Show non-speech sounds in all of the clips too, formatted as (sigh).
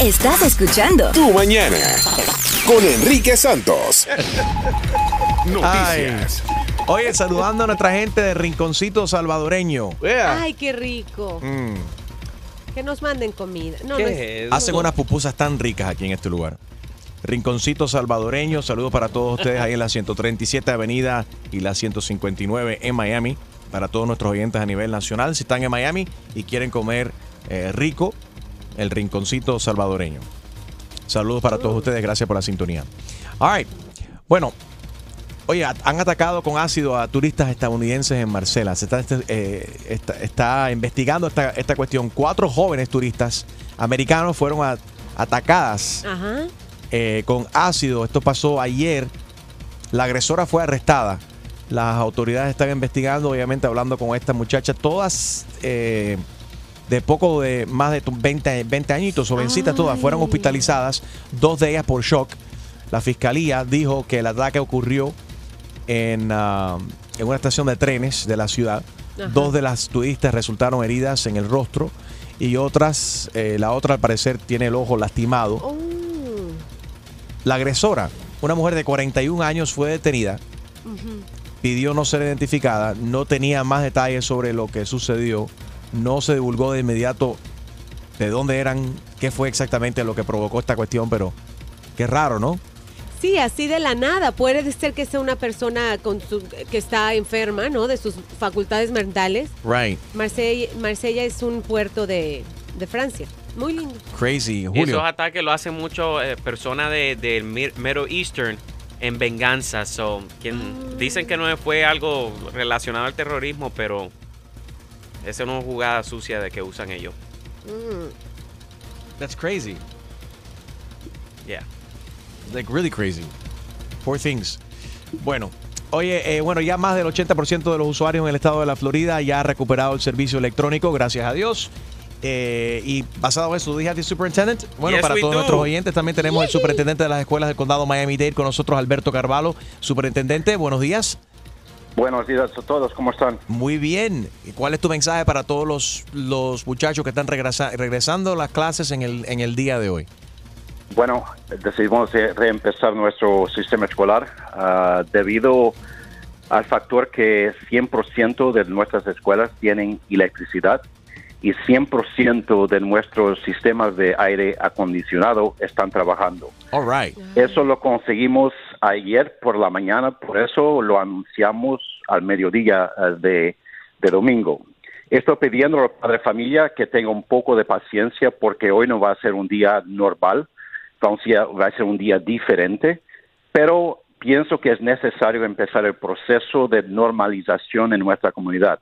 Estás escuchando Tu mañana con Enrique Santos. Noticias. Oye, saludando a nuestra gente de Rinconcito Salvadoreño. Ay, qué rico. Mm. Que nos manden comida. No, ¿Qué no es eso? Hacen unas pupusas tan ricas aquí en este lugar. Rinconcito Salvadoreño, saludos para todos ustedes ahí en la 137 Avenida y la 159 en Miami. Para todos nuestros oyentes a nivel nacional, si están en Miami y quieren comer eh, rico, el Rinconcito Salvadoreño. Saludos para todos ustedes, gracias por la sintonía. All right. Bueno, Oye, han atacado con ácido a turistas estadounidenses en Marsella. Se está, este, eh, está, está investigando esta, esta cuestión. Cuatro jóvenes turistas americanos fueron a- atacadas Ajá. eh, con ácido. Esto pasó ayer. La agresora fue arrestada. Las autoridades están investigando, obviamente hablando con esta muchacha. Todas eh, de poco de más de tu- 20, 20 añitos, jovencitas todas, fueron hospitalizadas. Dos de ellas por shock. La fiscalía dijo que el ataque ocurrió en, ah, en una estación de trenes de la ciudad. Ajá. Dos de las turistas resultaron heridas en el rostro y otras, eh, la otra al parecer tiene el ojo lastimado. Oh. La agresora, una mujer de 41 años, fue detenida. Pidió no ser identificada. No tenía más detalles sobre lo que sucedió. No se divulgó de inmediato de dónde eran, qué fue exactamente lo que provocó esta cuestión, pero qué raro, ¿no? Sí, así de la nada. Puede ser que sea una persona con su- que está enferma, ¿no? De sus facultades mentales. Right. Marsella, Marsella es un puerto de, de Francia. Muy lindo. Crazy. Julio. esos ataques lo hacen mucho eh, personas de- del Mir- Middle Eastern en venganza. So, quien, Dicen que no fue algo relacionado al terrorismo, pero esa es una jugada sucia de que usan ellos. Mm. That's crazy. Yeah. Like really crazy. Poor things. Bueno, oye, eh, bueno, ya más del 80% de los usuarios en el estado de la Florida ya ha recuperado el servicio electrónico, gracias a Dios. Eh, y basado en eso, dije the superintendent. Bueno, Yes, para we todos do. nuestros oyentes también tenemos el superintendente de las escuelas del condado Miami-Dade con nosotros, Alberto Carvalho. Superintendente, buenos días. Buenos días a todos, ¿cómo están? Muy bien. ¿Y ¿Cuál es tu mensaje para todos los, los muchachos que están regresa- regresando a las clases en el, en el día de hoy? Bueno, decidimos de reempezar nuestro sistema escolar ah, debido al factor que 100% de nuestras escuelas tienen electricidad y 100% de nuestros sistemas de aire acondicionado están trabajando. All right. Eso lo conseguimos ayer por la mañana, por eso lo anunciamos al mediodía eh, de, de domingo. Estoy pidiendo al padre de familia que tenga un poco de paciencia porque hoy no va a ser un día normal, a va a ser un día diferente, pero pienso que es necesario empezar el proceso de normalización en nuestra comunidad.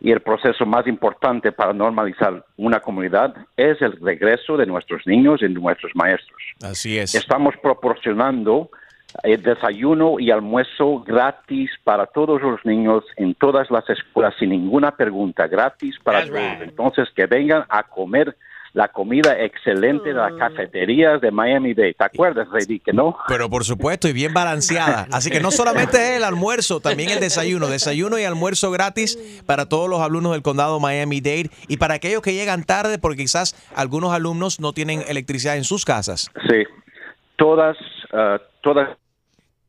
Y el proceso más importante para normalizar una comunidad es el regreso de nuestros niños y de nuestros maestros. Así es. Estamos proporcionando el desayuno y almuerzo gratis para todos los niños en todas las escuelas sin ninguna pregunta, gratis para That's todos. right. Entonces que vengan a comer la comida excelente de las cafeterías de Miami Dade. ¿Te acuerdas, Reddy, que no? Pero por supuesto, y bien balanceada. Así que no solamente es el almuerzo, también el desayuno. Desayuno y almuerzo gratis para todos los alumnos del condado Miami-Dade y para aquellos que llegan tarde porque quizás algunos alumnos no tienen electricidad en sus casas. Sí, todas, ah, todas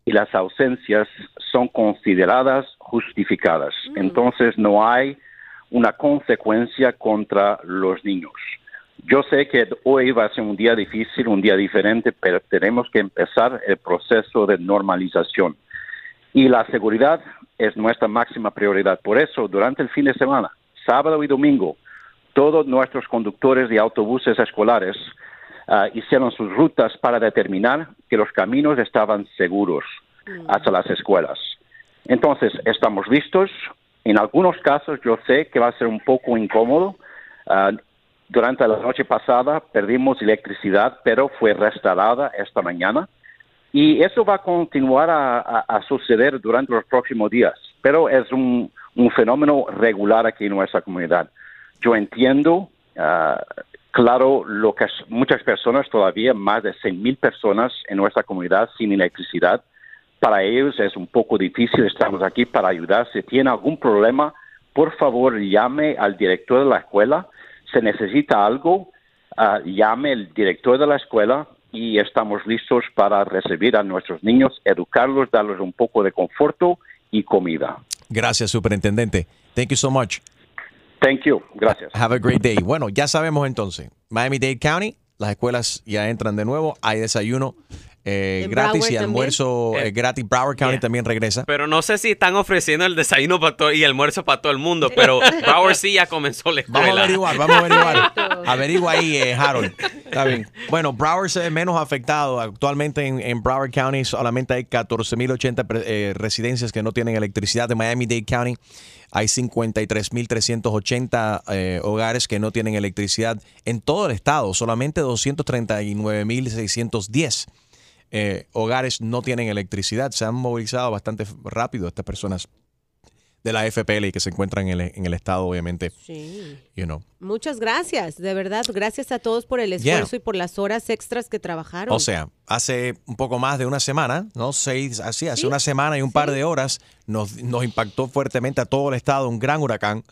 y las ausencias son consideradas justificadas. Entonces no hay una consecuencia contra los niños. Yo sé que hoy va a ser un día difícil, un día diferente, pero tenemos que empezar el proceso de normalización. Y la seguridad es nuestra máxima prioridad. Por eso, durante el fin de semana, sábado y domingo, todos nuestros conductores de autobuses escolares ah, hicieron sus rutas para determinar que los caminos estaban seguros hacia las escuelas. Entonces, estamos listos. En algunos casos yo sé que va a ser un poco incómodo. Ah, durante la noche pasada perdimos electricidad, pero fue restaurada esta mañana. Y eso va a continuar a, a- a suceder durante los próximos días, pero es un, un fenómeno regular aquí en nuestra comunidad. Yo entiendo, ah, claro, lo que muchas personas, todavía más de 100 mil personas en nuestra comunidad sin electricidad. Para ellos es un poco difícil, estamos aquí para ayudar. Si tiene algún problema, por favor llame al director de la escuela. Se necesita algo, ah, llame el director de la escuela y estamos listos para recibir a nuestros niños, educarlos, darles un poco de conforto y comida. Gracias, superintendente. Thank you so much. Thank you. Gracias. Have a great day. Bueno, ya sabemos entonces. Miami-Dade County, las escuelas ya entran de nuevo. Hay desayuno eh, gratis Broward y almuerzo eh, Eh, gratis. Broward County yeah. también regresa. Pero no sé si están ofreciendo el desayuno para todo y el almuerzo para todo el mundo, pero (laughs) Broward sí ya comenzó la escuela. Vamos a averiguar, vamos a averiguar. Averigua ahí, eh, Harold. (laughs) Está bien. Bueno, Broward se ve menos afectado. Actualmente en, en Broward County solamente hay 14.080 pre- eh, residencias que no tienen electricidad. En Miami-Dade County hay 53.380 eh, hogares que no tienen electricidad. En todo el estado, solamente 239.610 eh, hogares no tienen electricidad. Se han movilizado bastante rápido estas personas de la FPL y que se encuentran en el, en el estado, obviamente. Sí. You know. Muchas gracias, de verdad. Gracias a todos por el esfuerzo y por las horas extras que trabajaron. O sea, hace un poco más de una semana, ¿no? Seis, así, hace Sí, una semana y un par de horas nos, nos impactó fuertemente a todo el estado un gran huracán,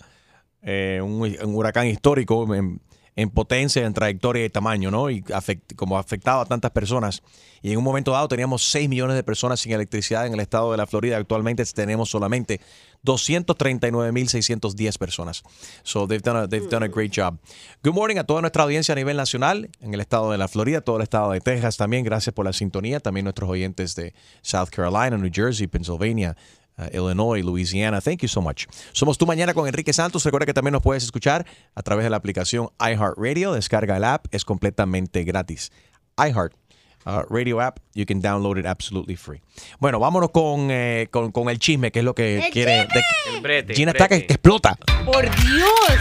eh, un, un huracán histórico en, en potencia, en trayectoria y tamaño, ¿no? Y afect- como afectado a tantas personas. Y en un momento dado teníamos 6 millones de personas sin electricidad en el estado de la Florida. Actualmente tenemos solamente 239.610 personas. So they've done, a, they've done a great job. Good morning a toda nuestra audiencia a nivel nacional, en el estado de la Florida, todo el estado de Texas también. Gracias por la sintonía. También nuestros oyentes de South Carolina, New Jersey, Pennsylvania. Uh, Illinois, Louisiana. Thank you so much. Somos tú mañana con Enrique Santos. Recuerda que también nos puedes escuchar a través de la aplicación iHeartRadio. Descarga el app, es completamente gratis. iHeart uh, Radio app, you can download it absolutely free. Bueno, vámonos con, eh, con, con el chisme, que es lo que ¡El quiere. de- El brete, Gina el está que explota. Por Dios.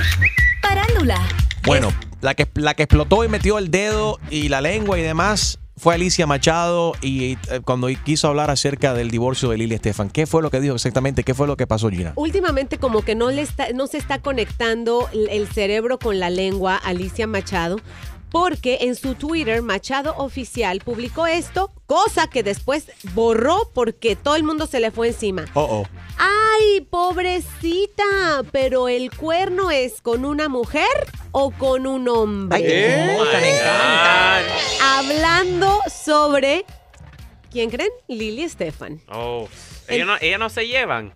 Parándula. Bueno, la que, la que explotó y metió el dedo y la lengua y demás fue Alicia Machado y eh, cuando quiso hablar acerca del divorcio de Lili Estefan. ¿Qué fue lo que dijo exactamente? ¿Qué fue lo que pasó, Gina? Últimamente como que no le está, no se está conectando el el cerebro con la lengua Alicia Machado. Porque en su Twitter, Machado Oficial publicó esto, cosa que después borró porque todo el mundo se le fue encima. Oh, oh. ¡Ay, pobrecita! Pero el cuerno es con una mujer o con un hombre. Oh my God. Hablando sobre. ¿Quién creen? Lili Estefan. Oh, ellos no, ellas no se llevan.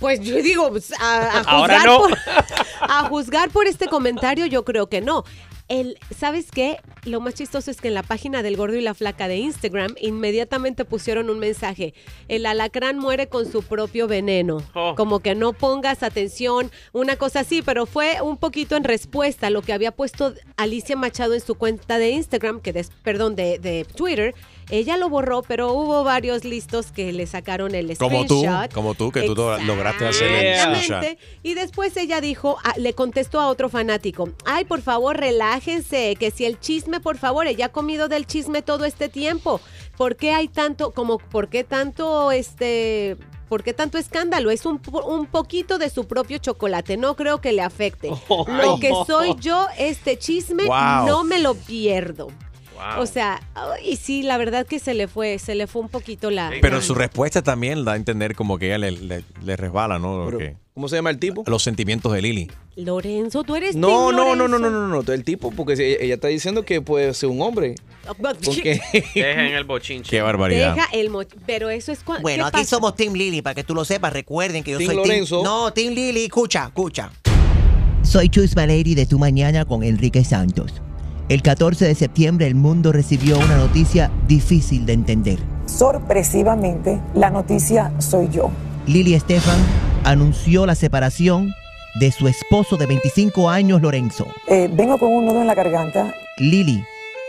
Pues yo digo, pues, a, (laughs) Ahora no. por, (laughs) a juzgar por este comentario, yo creo que no. El, ¿Sabes qué? Lo más chistoso es que en la página del Gordo y la Flaca de Instagram inmediatamente pusieron un mensaje. El alacrán muere con su propio veneno. Oh. Como que no pongas atención, una cosa así, pero fue un poquito en respuesta a lo que había puesto Alicia Machado en su cuenta de Instagram, que des- perdón, de, de Twitter. Ella lo borró, pero hubo varios listos que le sacaron el Como tú, screenshot. como tú, que tú lo- lograste hacer el Exactamente. screenshot. Y después ella dijo, ah, le contestó a otro fanático, ay, por favor, relájense, que si el chisme, por favor, ella ha comido del chisme todo este tiempo. ¿Por qué hay tanto, como, por qué tanto, este... ¿Por qué tanto escándalo? Es un, un poquito de su propio chocolate. No creo que le afecte. (laughs) Lo que soy yo, este chisme, Wow. no me lo pierdo. Wow. O sea, y sí, la verdad que se le fue, se le fue un poquito la. Pero la- su respuesta también da a entender como que ella le, le- le resbala, ¿no? Lo Pero, que- ¿Cómo se llama el tipo? los sentimientos de Lili. Lorenzo, tú eres No, no, no, no, Lorenzo? no, no, no, el tipo, porque ella está diciendo que puede ser un hombre. (laughs) Porque Dejen el bochinche. Qué barbaridad. Deja el mo- pero eso es cuando. Bueno, aquí somos Team Lily, para que tú lo sepas. Recuerden que yo Team soy Lorenzo. Team... No, Team Lily, escucha, escucha. Soy Chus Valeri de Tu Mañana con Enrique Santos. El 14 de septiembre el mundo recibió una noticia difícil de entender. Sorpresivamente, la noticia soy yo. Lily Estefan anunció la separación de su esposo de 25 años, Lorenzo. Eh, vengo con un nudo en la garganta. Lily,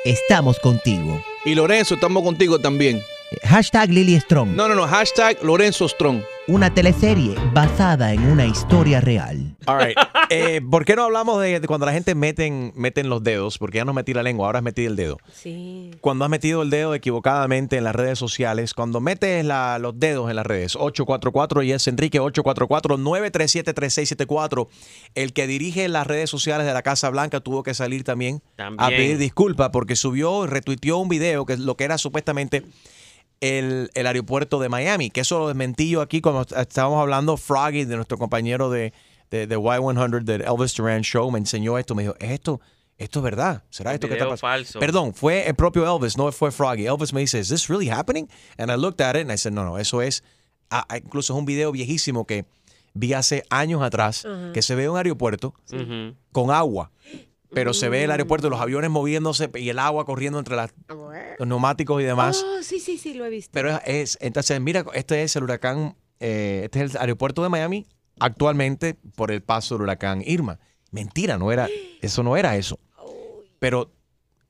estamos contigo. Y Lorenzo, estamos contigo también. Hashtag Lily Strong. No, no, no, hashtag Lorenzo Strong. Una teleserie basada en una historia real. All right. Eh, ¿Por qué no hablamos de, de cuando la gente meten, meten los dedos? Porque ya no metí la lengua, ahora has metido el dedo. Sí. Cuando has metido el dedo equivocadamente en las redes sociales, cuando metes la- los dedos en las redes, 844 y es Enrique 844-937-3674, el que dirige las redes sociales de la Casa Blanca tuvo que salir también, a pedir disculpas porque subió y retuiteó un video que es lo que era supuestamente el, el aeropuerto de Miami, que eso lo desmentí yo aquí cuando estábamos hablando, Froggy, de nuestro compañero de, de, de Y100, del Elvis Duran Show, me enseñó esto, me dijo, esto, esto es verdad. ¿Será El esto que está pasando? falso. Perdón, fue el propio Elvis, no fue Froggy. Elvis me dice, ¿is this really happening? And I looked at it and I said, no, no, eso es, ah, incluso es un video viejísimo que vi hace años atrás, que se ve un aeropuerto con agua, pero se ve el aeropuerto, los aviones moviéndose y el agua corriendo entre las- los neumáticos y demás. Oh, sí, sí, sí, lo he visto. Pero es, es- entonces, mira, este es el huracán, eh, este es el aeropuerto de Miami actualmente por el paso del huracán Irma. Mentira, no era, (gasps) eso no era eso. Pero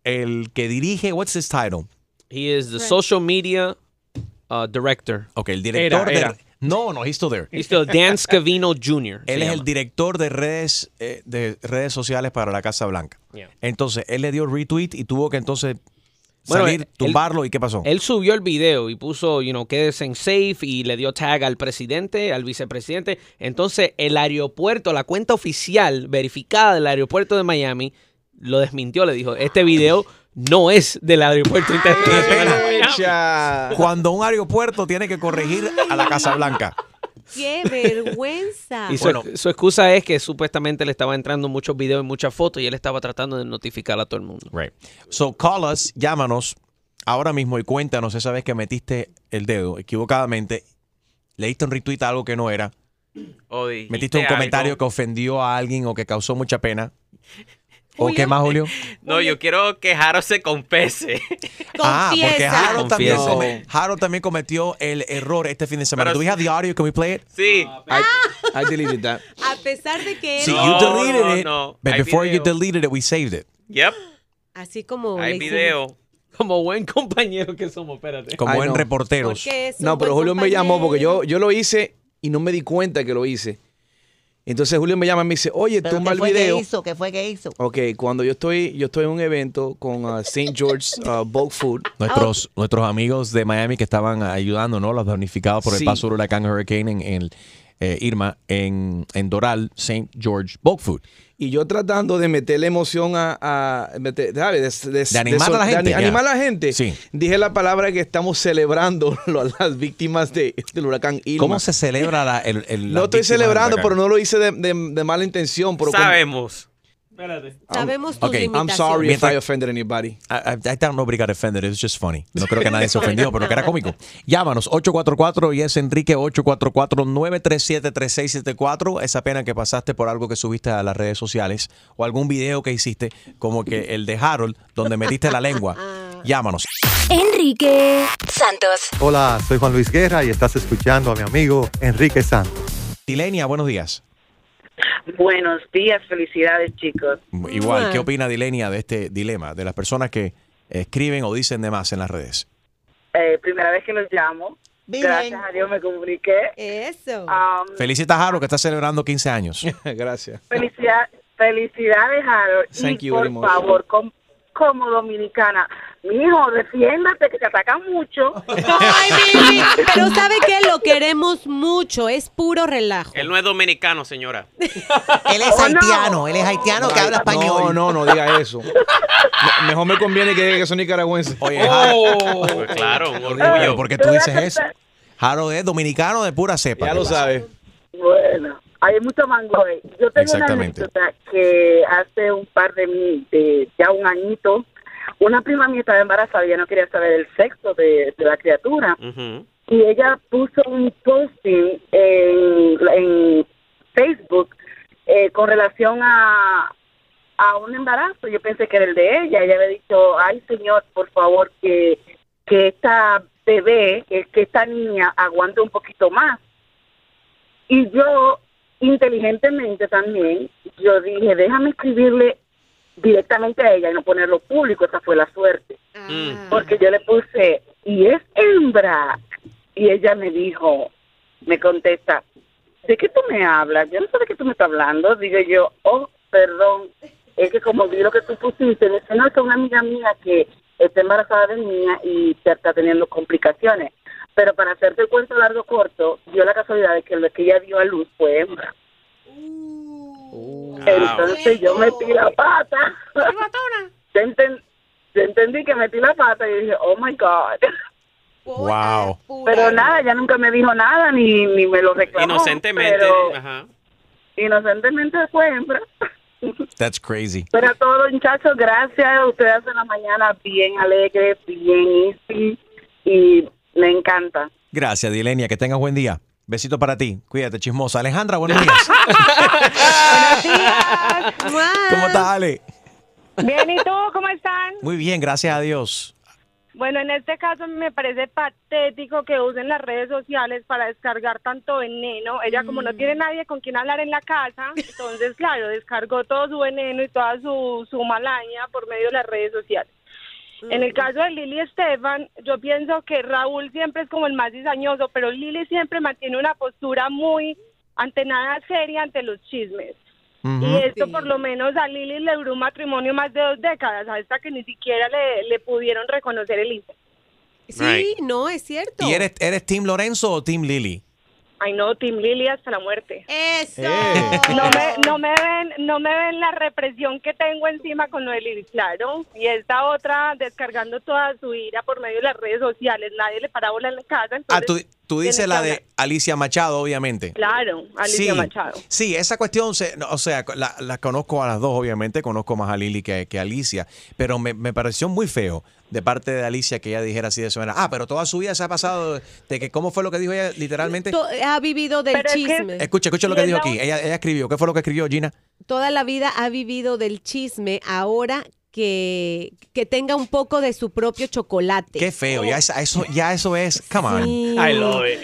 el que dirige, what's his title? He is the social media uh, director. Ok, el director Era, era. de... No, no, he's still there. He's still Dan Scavino Jr. Él es el director de redes, eh, de redes sociales para la Casa Blanca. Yeah. Entonces, él le dio retweet y tuvo que entonces Bueno, salir, él- tumbarlo. ¿Y qué pasó? Él subió el video y puso, you know, quédese en safe y le dio tag al presidente, al vicepresidente. Entonces, el aeropuerto, la cuenta oficial verificada del aeropuerto de Miami, lo desmintió. Le dijo, este video no es del aeropuerto internacional. Cuando un aeropuerto tiene que corregir a la Casa Blanca. ¡Qué vergüenza! Y su, Bueno. su excusa es que supuestamente le estaba entrando muchos videos y muchas fotos y él estaba tratando de notificar a todo el mundo. Right. So call us, llámanos ahora mismo y cuéntanos esa vez que metiste el dedo equivocadamente, leíste un retweet a algo que no era, O metiste un comentario algo. que ofendió a alguien o que causó mucha pena. ¿O Julio. qué más, Julio? (laughs) No, yo quiero que Jaro se confese. (laughs) Ah, porque. Harold también, come- Harold también cometió el error este fin de semana. Pero Do we have the audio? Can we play it? Sí. I, I deleted that. (laughs) A pesar de que él, Sí, No, you deleted no, it, no. but before you video. deleted it, we saved it. Yep. así como Hay video. Como buen compañero que somos, espérate. Como Ay, en no. reporteros. No, pero buen Julio me llamó porque yo, compañero. yo lo hice y no me di cuenta que lo hice. Entonces Julio me llama y me dice, oye, ¿Pero tumba qué el fue video. que hizo? ¿Qué fue que hizo? Ok, cuando yo estoy, yo estoy en un evento con uh, St. George uh, Bulk Food. Nuestros, nuestros amigos de Miami que estaban ayudando, ¿no? Los damnificados por el Sí. paso del huracán Hurricane en, en, eh, Irma en, en Doral, St. George Bulk Food. Y yo tratando de meterle emoción a, a meter- ¿sabes? De, De animar a la gente, animar a la gente. Sí. Dije la palabra que estamos celebrando (laughs) lo- las víctimas de, del huracán Irma. ¿Cómo se celebra la, el, el- no estoy celebrando, pero no lo hice de, de- de mala intención. Pero como- Sabemos. Sabemos tus Ok, I'm sorry if I offended anybody. I, I, I thought nobody got offended. It was just funny. No creo que nadie se ofendió, pero que era cómico. Llámanos 844 y es Enrique 844-937-3674. Esa pena que pasaste por algo que subiste a las redes sociales o algún video que hiciste, como que el de Harold, donde metiste la lengua. (laughs) Llámanos. Enrique Santos. Hola, soy Juan Luis Guerra y estás escuchando a mi amigo Enrique Santos. Dilenia, buenos días. Buenos días, felicidades chicos. Igual, ¿qué opina Dilenia de este dilema, de las personas que escriben o dicen de más en las redes? Eh, primera vez que los llamo. Bien. Gracias a Dios me comuniqué. Eso. Um, Felicita a Harold que está celebrando 15 años. (laughs) Gracias. felicidad, felicidades, Harold. Thank y you por favor, com- como dominicana, mi hijo, defiéndate que te atacan mucho. (laughs) Ay, pero ¿sabe qué? Lo queremos mucho. Es puro relajo. Él no es dominicano, señora. (laughs) Él es Oh, no. haitiano, él es haitiano que habla español. No, no, no diga eso. (laughs) Me- Mejor me conviene que diga que son nicaragüenses. Oye, Harold, Pues claro, un orgullo. ¿por qué tú dices eso? Harold es dominicano de pura cepa. ya ¿qué lo sabes. Bueno, hay mucho mango ahí. Yo tengo una anécdota que hace un par de, de ya un añito, una prima mía estaba embarazada y ella no quería saber el sexo de, de la criatura. Y ella puso un posting en, en Facebook eh, con relación a, a un embarazo. Yo pensé que era el de ella. Ella había dicho, ay señor, por favor, que, que esta bebé, que, que esta niña aguante un poquito más. Y yo, inteligentemente también, yo dije, déjame escribirle directamente a ella y no ponerlo público. Esa fue la suerte Mm. porque yo le puse, y es hembra. Y ella me dijo, me contesta, ¿de qué tú me hablas? Yo no sé de qué tú me estás hablando. Digo yo, oh, perdón, es que como vi lo que tú pusiste, me dice, no, es una amiga mía que está embarazada de niña y está teniendo complicaciones. Pero para hacerte el cuento largo corto, dio la casualidad de que lo que ella dio a luz fue hembra. Entonces yo metí la pata. (laughs) Yo, enten- yo entendí que metí la pata y dije, oh my God. Wow. Pero nada, ella nunca me dijo nada ni, ni me lo reclamó. Inocentemente. pero Ajá. inocentemente fue hembra. (laughs) That's crazy. Pero a todos, muchachos, gracias. Ustedes hacen la mañana bien alegre, bien easy y me encanta. Gracias, Dilenia. Que tengas buen día. Besito para ti. Cuídate, chismosa. Alejandra, buenos días. (laughs) ¿Cómo estás, Ale? Bien, ¿y tú? ¿Cómo están? Muy bien, gracias a Dios. Bueno, en este caso me parece patético que usen las redes sociales para descargar tanto veneno. Ella como no tiene nadie con quien hablar en la casa, (laughs) entonces, claro, descargó todo su veneno y toda su, su malaña por medio de las redes sociales. En el caso de Lili Estefan, yo pienso que Raúl siempre es como el más cizañoso, pero Lili siempre mantiene una postura muy ante nada seria ante los chismes. Y esto por lo menos a Lili le duró un matrimonio más de dos décadas, hasta que ni siquiera le, le pudieron reconocer el hijo. Sí, Right. no, es cierto. ¿Y eres, eres Team Lorenzo o Team Lily? Ay no, Tim Lili hasta la muerte. Eso. No me, no me ven, no me ven la represión que tengo encima con lo de Lili, claro. Y esta otra descargando toda su ira por medio de las redes sociales. Nadie le para bola en la casa. Ah, tú, tú dices la de. Alicia Machado, obviamente. Claro, Alicia sí, Machado. Sí, esa cuestión, se- no, o sea, la, la conozco a las dos, obviamente, conozco más a Lili que, que a Alicia, pero me, me pareció muy feo de parte de Alicia que ella dijera así de esa manera. Ah, pero toda su vida se ha pasado de que, ¿cómo fue lo que dijo ella literalmente? To- Ha vivido del Pero es que- chisme. Escucha, escucha lo que dijo la aquí. Ella, ella escribió, ¿qué fue lo que escribió Gina? Toda la vida ha vivido del chisme. Ahora que, que tenga un poco de su propio chocolate. Qué feo, ya, eso, ya eso es, come on. Sí.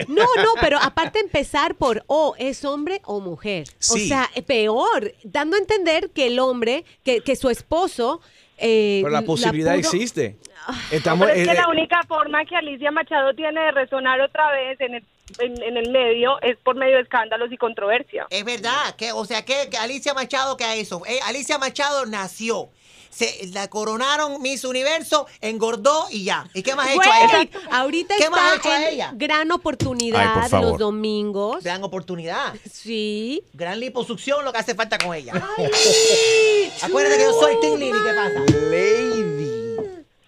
No, no, pero aparte empezar por o es hombre o mujer. O Sí. sea, eh, peor, dando a entender que el hombre, que, que su esposo. Eh, Pero la posibilidad existe. No, Estamos, pero es que eh, la única forma que Alicia Machado tiene de resonar otra vez en el, en, en el medio es por medio de escándalos y controversia. Es verdad, que, o sea, que, que Alicia Machado, que a eso? Eh, Alicia Machado nació. Se la coronaron Miss Universo, engordó y ya. ¿Y qué más ha hecho a ella? Ahorita ¿Qué más ha está hecho a ella? gran Ay, oportunidad por favor. los domingos. Gran oportunidad. Sí. Gran liposucción lo que hace falta con ella. (laughs) Acuérdate que yo soy Tim Lily, ¿qué pasa? Lady.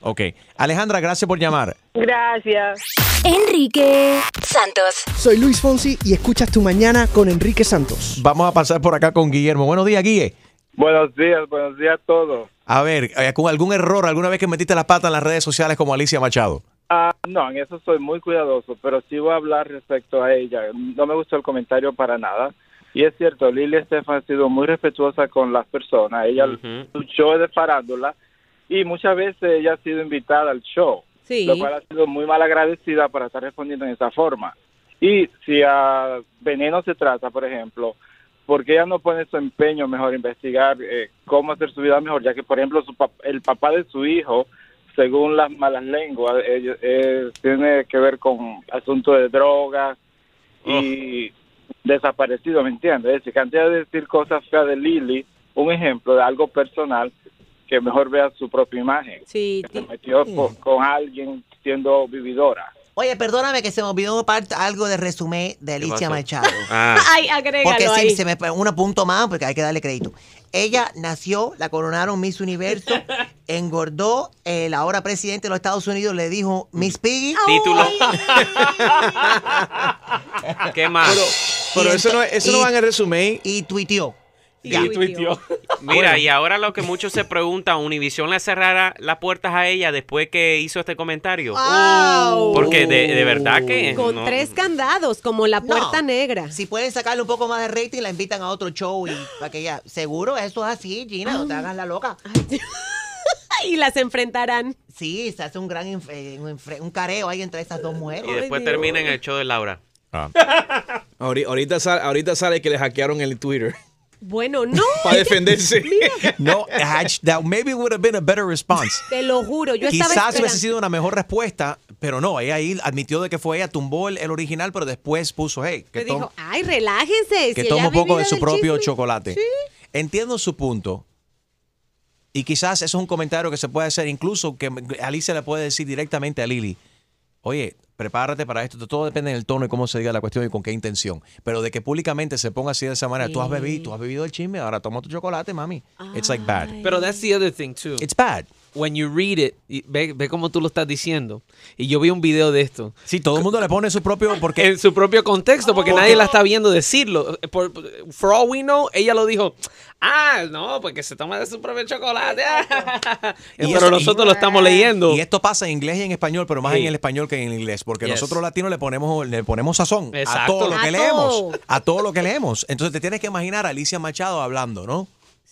Ok. Alejandra, gracias por llamar. Gracias. Enrique Santos. Soy Luis Fonsi y escuchas tu mañana con Enrique Santos. Vamos a pasar por acá con Guillermo. Buenos días, Guille. Buenos días, buenos días a todos. A ver, eh, ¿con algún error alguna vez que metiste la pata en las redes sociales como Alicia Machado? Ah, no, en eso soy muy cuidadoso, pero sí voy a hablar respecto a ella. No me gustó el comentario para nada. Y es cierto, Lili Estefan ha sido muy respetuosa con las personas. Ella luchó de farándula y muchas veces ella ha sido invitada al show, Sí. lo cual ha sido muy mal agradecida para estar respondiendo en esa forma. Y si a Veneno se trata, por ejemplo, ¿por qué ella no pone su empeño mejor investigar eh, cómo hacer su vida mejor? Ya que, por ejemplo, su pap- el papá de su hijo, según las malas lenguas, eh, eh, tiene que ver con asuntos de drogas y desaparecido, ¿me entiendes? Es decir, que antes de decir cosas feas de Lili, un ejemplo de algo personal, que mejor vea su propia imagen. Sí. Que se metió con alguien siendo vividora. Oye, perdóname que se me olvidó algo de resumen de Alicia? Machado. (laughs) Ah. Ay, agrégalo Porque sí, ahí. se me un punto más porque hay que darle crédito. Ella nació, la coronaron Miss Universo, (laughs) engordó, el ahora presidente de los Estados Unidos le dijo Miss Piggy. Título. (laughs) ¿Qué más? Pero, pero eso, no, eso no va en el resumen. Y tuiteó. Y Ya. tuiteó. (laughs) Mira, Bueno. y ahora lo que muchos se preguntan, ¿Univision le cerrará las puertas a ella después que hizo este comentario? Wow. Porque de, de verdad que... Con no- tres candados, como la puerta negra. Si pueden sacarle un poco más de rating, la invitan a otro show y para que ella. Seguro, eso es así, Gina, no te hagas la loca. (laughs) y las enfrentarán. Sí, se hace un gran eh, un, careo ahí entre esas dos mujeres. Y después termina en el show de Laura. (laughs) Ahori- Ahorita, sale, ahorita sale que le hackearon el Twitter. Bueno, no. (laughs) Para defenderse. (laughs) No, Hatch, that maybe would have been a better response. (laughs) Te lo juro, yo estaba Quizás hubiese sido una mejor respuesta, pero no, ella ahí admitió de que fue ella, tumbó el, el original, pero después puso, hey, que, dijo, ay, relájense. que si toma un poco de su propio chisme. chocolate. Entiendo su punto. Y quizás eso es un comentario que se puede hacer, incluso que Alicia le puede decir directamente a Lili, oye, prepárate para esto, todo depende del tono y cómo se diga la cuestión y con qué intención. Pero de que públicamente se ponga así de esa manera, tú has bebido, tú has bebido el chisme, ahora toma tu chocolate, mami. It's like bad. Pero that's the other thing too. It's bad. When you read it, ve, ve cómo tú lo estás diciendo. Y yo vi un video de esto. Sí, todo el mundo le pone su propio porque en su propio contexto, porque nadie la está viendo decirlo. Por, for all we know, ella lo dijo. Ah, no, porque se toma de su propio chocolate. (laughs) Pero eso- nosotros y- lo estamos leyendo. Y esto pasa en inglés y en español, pero más Sí. en el español que en el inglés, porque Yes. nosotros latinos le ponemos le ponemos sazón a todo lo que A leemos, todo. a todo lo que leemos. Entonces te tienes que imaginar a Alicia Machado hablando, ¿no?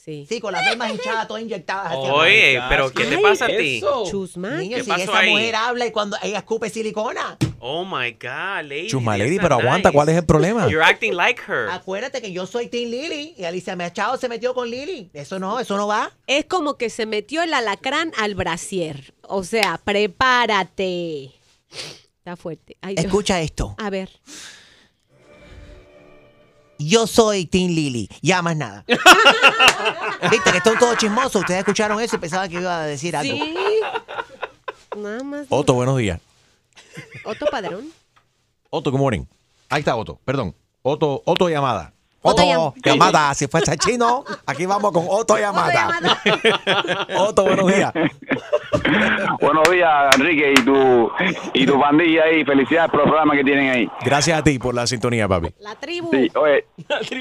Sí. Sí, con las venas hinchadas, todas inyectadas. hacia Oye, pero ¿qué te pasa a ti? Chusma. Niño, ¿Qué si pasó esa ahí? mujer habla y cuando ella escupe silicona. Oh my God, lady. Chusma that's Lady, not pero aguanta, nice. ¿cuál es el problema? You're acting like her. Acuérdate que yo soy Team Lily y Alicia Machado se metió con Lily. Eso no, eso no va. Es como que se metió el alacrán al brasier. O sea, prepárate. Está fuerte. Ay, Dios. Escucha esto. A ver. Yo soy Team Lily. Ya más nada. (laughs) Viste que están todos chismosos. Ustedes escucharon eso y pensaban que iba a decir algo. Sí. Nada más. Otto, buenos días. Otto Padrón. Otto, good morning. Ahí está Otto, perdón. Otto, Otto llamada. Otto Otto, (laughs) si fuese chino, aquí vamos con Otto llamada. Otto, buenos días. Buenos días, Enrique, y tu, y tu pandilla ahí. Felicidades por el programa que tienen ahí. Gracias a ti por la sintonía, papi. La tribu. Sí, oye,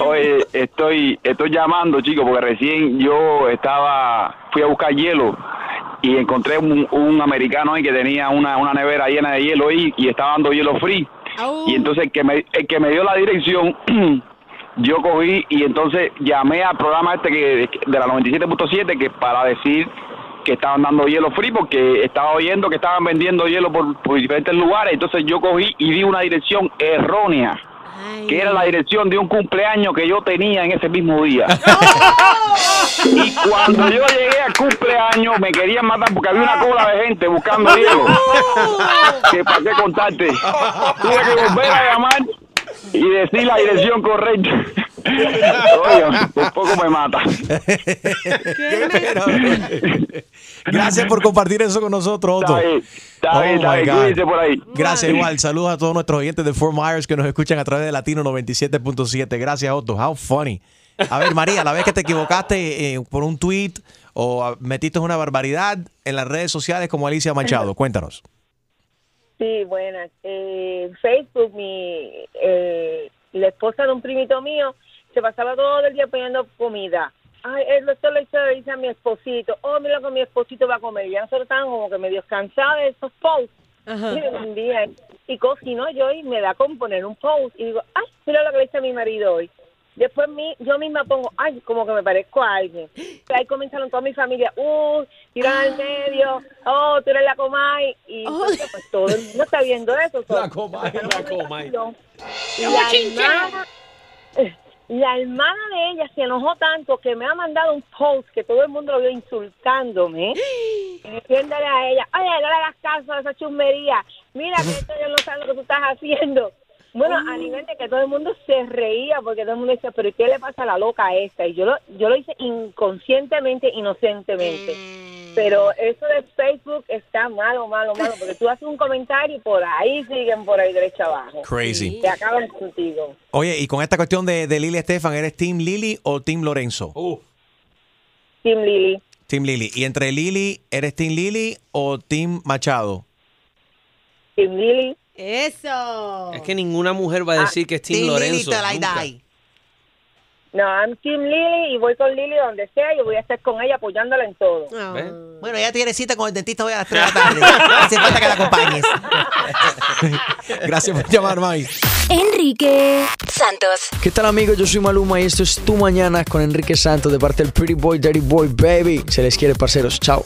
oye, estoy, estoy llamando, chicos, porque recién yo estaba, fui a buscar hielo y encontré un, un americano ahí que tenía una, una nevera llena de hielo ahí y estaba dando hielo free. Y entonces el que me, el que me dio la dirección, (clears throat) yo cogí y entonces llamé al programa este que de la 97.7 que para decir que estaban dando hielo free porque estaba oyendo que estaban vendiendo hielo por, por diferentes lugares. Entonces yo cogí y di una dirección errónea que era la dirección de un cumpleaños que yo tenía en ese mismo día. (laughs) y cuando yo llegué al cumpleaños me querían matar porque había una cola de gente buscando hielo. que para qué contarte. Tuve que volver a llamar y decir la dirección correcta. (laughs) Oigan, un poco me mata. (laughs) Gracias por compartir eso con nosotros, Otto. Está bien, está bien, está my bien. God. Cuídense por ahí. Gracias, igual. Saludos a todos nuestros oyentes de Fort Myers que nos escuchan a través de Latino 97.7. Gracias, Otto. How funny. A ver, María, la vez que te equivocaste eh, por un tweet o metiste una barbaridad en las redes sociales como Alicia Machado, cuéntanos. Sí, buenas. Eh, Facebook, mi, eh, la esposa de un primito mío, se pasaba todo el día poniendo comida. Ay, él esto le dice a mi esposito. Oh, mira lo que mi esposito va a comer. Y ya nosotros estábamos como que medio cansados de esos posts. Y un día, y cocino yo y me da con poner un post. Y digo, ay, mira lo que le hice a mi marido hoy. Después mi, yo misma pongo, ay, como que me parezco a alguien. Ahí comenzaron toda mi familia, uh, tiran al medio, oh, tú eres la comay. Y entonces, pues todo el mundo está viendo eso. La comay, la comay. Y la hermana, (laughs) la hermana de ella se enojó tanto que me ha mandado un post que todo el mundo lo vio insultándome. (gasps) Diciéndole a ella, oye, no le hagas caso a esa chusmería. Mira que esto yo no sé lo que tú estás haciendo. Bueno, a nivel de que todo el mundo se reía porque todo el mundo decía, pero ¿y qué le pasa a la loca esta? Y yo lo, yo lo hice inconscientemente, inocentemente. Pero eso de Facebook está malo, malo, malo, porque tú haces un comentario y por ahí siguen por ahí derecha abajo. Crazy. Te acaban contigo. Oye, y con esta cuestión de, de Lili Estefan, ¿eres Team Lili o Team Lorenzo? Team Lili. Team Lili. ¿Y entre Lili, eres Team Lili o Team Machado? Team Lili. Eso. Es que ninguna mujer va a decir que es Team, Lorenzo. nunca. No, I'm Team Lili y voy con Lili donde sea y voy a estar con ella apoyándola en todo. Bueno, ya tiene cita con el dentista hoy a las 3 de la (laughs) tarde. Hace falta que la acompañes. (laughs) Gracias por llamar, May. Enrique Santos. ¿Qué tal amigos? Yo soy Maluma y esto es Tu Mañana con Enrique Santos de parte del Pretty Boy, Dirty Boy, Baby. Se les quiere, parceros. Chao.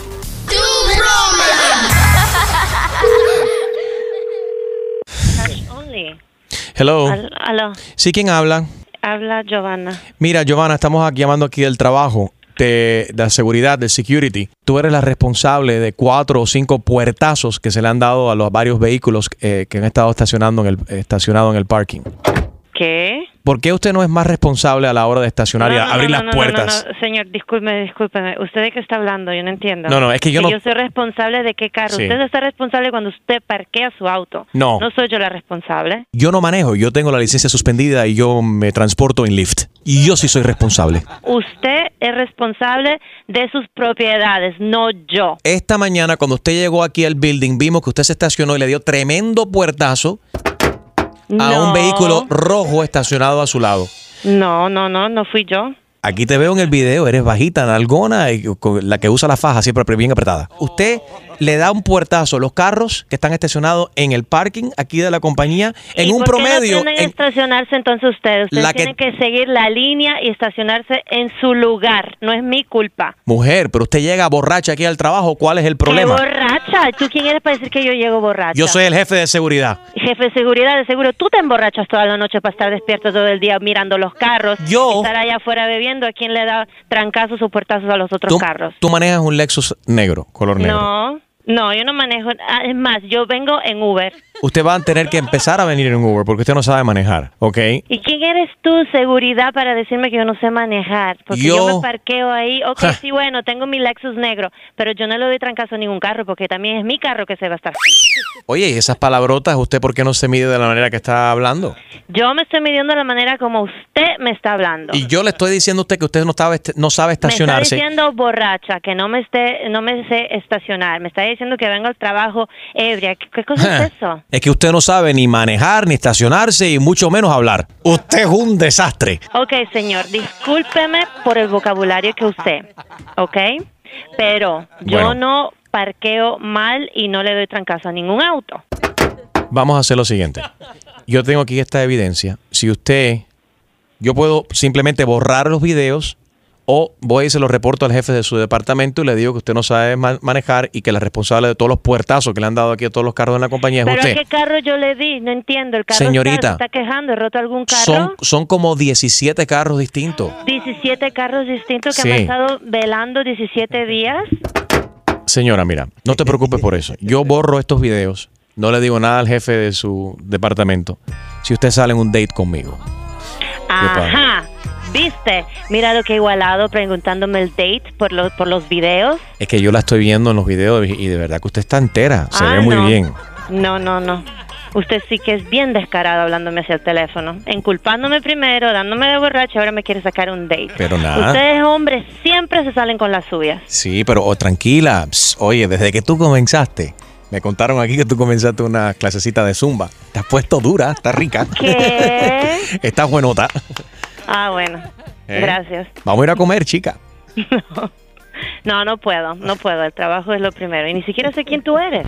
Hello. Al- aló, ¿Sí quién habla? habla Giovanna. Mira, Giovanna, estamos aquí llamando aquí del trabajo, de, de la seguridad, del security. Tú eres la responsable de cuatro o cinco puertazos que se le han dado a los varios vehículos eh, que han estado estacionando en el, estacionado en el parking. ¿Qué? ¿Por qué usted no es más responsable a la hora de estacionar y No, no, abrir no, las puertas? no, no, Señor, discúlpeme, discúlpeme. ¿Usted de qué está hablando? Yo no entiendo. No, no, es que yo no- soy responsable de qué carro. Sí. Usted está responsable cuando usted parquea su auto. No. No soy yo la responsable. Yo no manejo, yo tengo la licencia suspendida y yo me transporto en Lyft. Y yo sí soy responsable. Usted es responsable de sus propiedades, no yo. Esta mañana, cuando usted llegó aquí al building, vimos que usted se estacionó y le dio tremendo puertazo a un vehículo rojo estacionado a su lado. No, no, no, no fui yo. Aquí te veo en el video, eres bajita, nalgona, y con la que usa la faja siempre bien apretada. Usted le da un puertazo a los carros que están estacionados en el parking aquí de la compañía en ¿Y un por qué promedio. no tienen en- estacionarse entonces ustedes? Ustedes La que- tienen que seguir la línea y estacionarse en su lugar. No es mi culpa. Mujer, pero usted llega borracha aquí al trabajo, ¿cuál es el ¿Qué problema? borracha? ¿Tú quién eres para decir que yo llego borracha? Yo soy el jefe de seguridad. Jefe de seguridad, de seguro tú te emborrachas toda la noche para estar despierto todo el día mirando los carros. Yo- Estar allá afuera bebiendo. ¿A quién le da trancazos o puertazos a los otros Tú, carros? tú manejas un Lexus negro, color negro. No, no, yo no manejo. ah, Es más, yo vengo en Uber. Usted va a tener que empezar a venir en Uber porque usted no sabe manejar, ¿ok? ¿Y quién eres tú, seguridad, para decirme que yo no sé manejar? Porque yo, Yo- me parqueo ahí. Ok, Ja. sí, bueno, tengo mi Lexus negro, pero yo no le doy trancazo a ningún carro porque también es mi carro que se va a estar. Oye, y esas palabrotas, ¿usted por qué no se mide de la manera que está hablando? Yo me estoy midiendo la manera como usted me está hablando. Y yo le estoy diciendo a usted que usted no, estaba, est- no sabe Me está estacionarse. diciendo borracha, que no me esté, no me sé estacionar. Me está diciendo que vengo al trabajo ebria. ¿Qué, qué cosa es eso? Es que usted no sabe ni manejar, ni estacionarse y mucho menos hablar. Usted es un desastre. Ok, señor, discúlpeme por el vocabulario que usé, ¿ok? Pero yo Bueno. no parqueo mal y no le doy trancazo a ningún auto. Vamos a hacer lo siguiente. Yo tengo aquí esta evidencia. Si usted, yo puedo simplemente borrar los videos o voy y se los reporto al jefe de su departamento y le digo que usted no sabe ma- manejar y que la responsable de todos los puertazos que le han dado aquí a todos los carros en la compañía es ¿Pero usted. qué carro yo le di? No entiendo. ¿El carro Señorita. está, se está quejando? ¿He roto algún carro? Son, son como 17 carros distintos. 17 carros distintos que Sí. han estado velando 17 días. Señora, mira, no te preocupes por eso. Yo borro estos videos. No le digo nada al jefe de su departamento. Si usted sale en un date conmigo. Ajá. ¿Viste? Mira lo que he igualado preguntándome el date por los, por los videos. Es que yo la estoy viendo en los videos y de verdad que usted está entera. Se Ah, ve muy no. bien. No, no, no. Usted sí que es bien descarado hablándome hacia el teléfono. Enculpándome primero, dándome de borracha, ahora me quiere sacar un date. Pero nada. Ustedes, hombres, siempre se salen con las suyas. Sí, pero oh, tranquila. Oye, desde que tú comenzaste, me contaron aquí que tú comenzaste una clasecita de zumba. Te has puesto dura, está rica. ¿Qué? (laughs) Estás buenota. Ah, bueno. ¿Eh? Gracias. Vamos a ir a comer, chica. No, (laughs) no puedo, no puedo. El trabajo es lo primero. Y ni siquiera sé quién tú eres.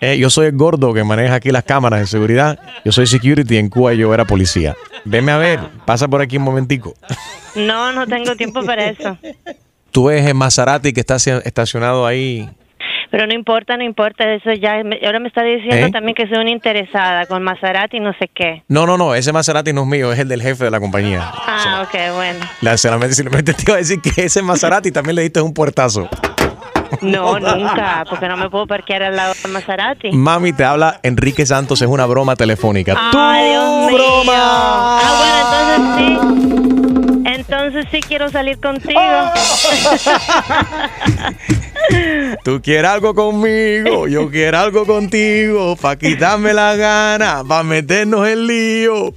Eh, yo soy el gordo que maneja aquí las cámaras de seguridad. Yo soy security en Cuba y yo era policía. Veme a ver, pasa por aquí un momentico. No, no tengo tiempo para eso. Tú ves el Maserati que está estacionado ahí. Pero no importa, no importa. Eso ya. ahora me está diciendo ¿Eh? también que soy una interesada con Maserati no sé qué. No, no, no, ese Maserati no es mío, es el del jefe de la compañía. Ah, ok, bueno. La, solamente, simplemente te iba a decir que ese Maserati también le diste un puertazo. No, nunca, porque no me puedo parquear al lado del Maserati. Mami, te habla Enrique Santos, es una broma telefónica. Ay, Dios mío. Ah, bueno, entonces sí. Entonces sí quiero salir contigo. (laughs) Tú quieres algo conmigo, yo quiero algo contigo, para quitarme la gana, para meternos en lío.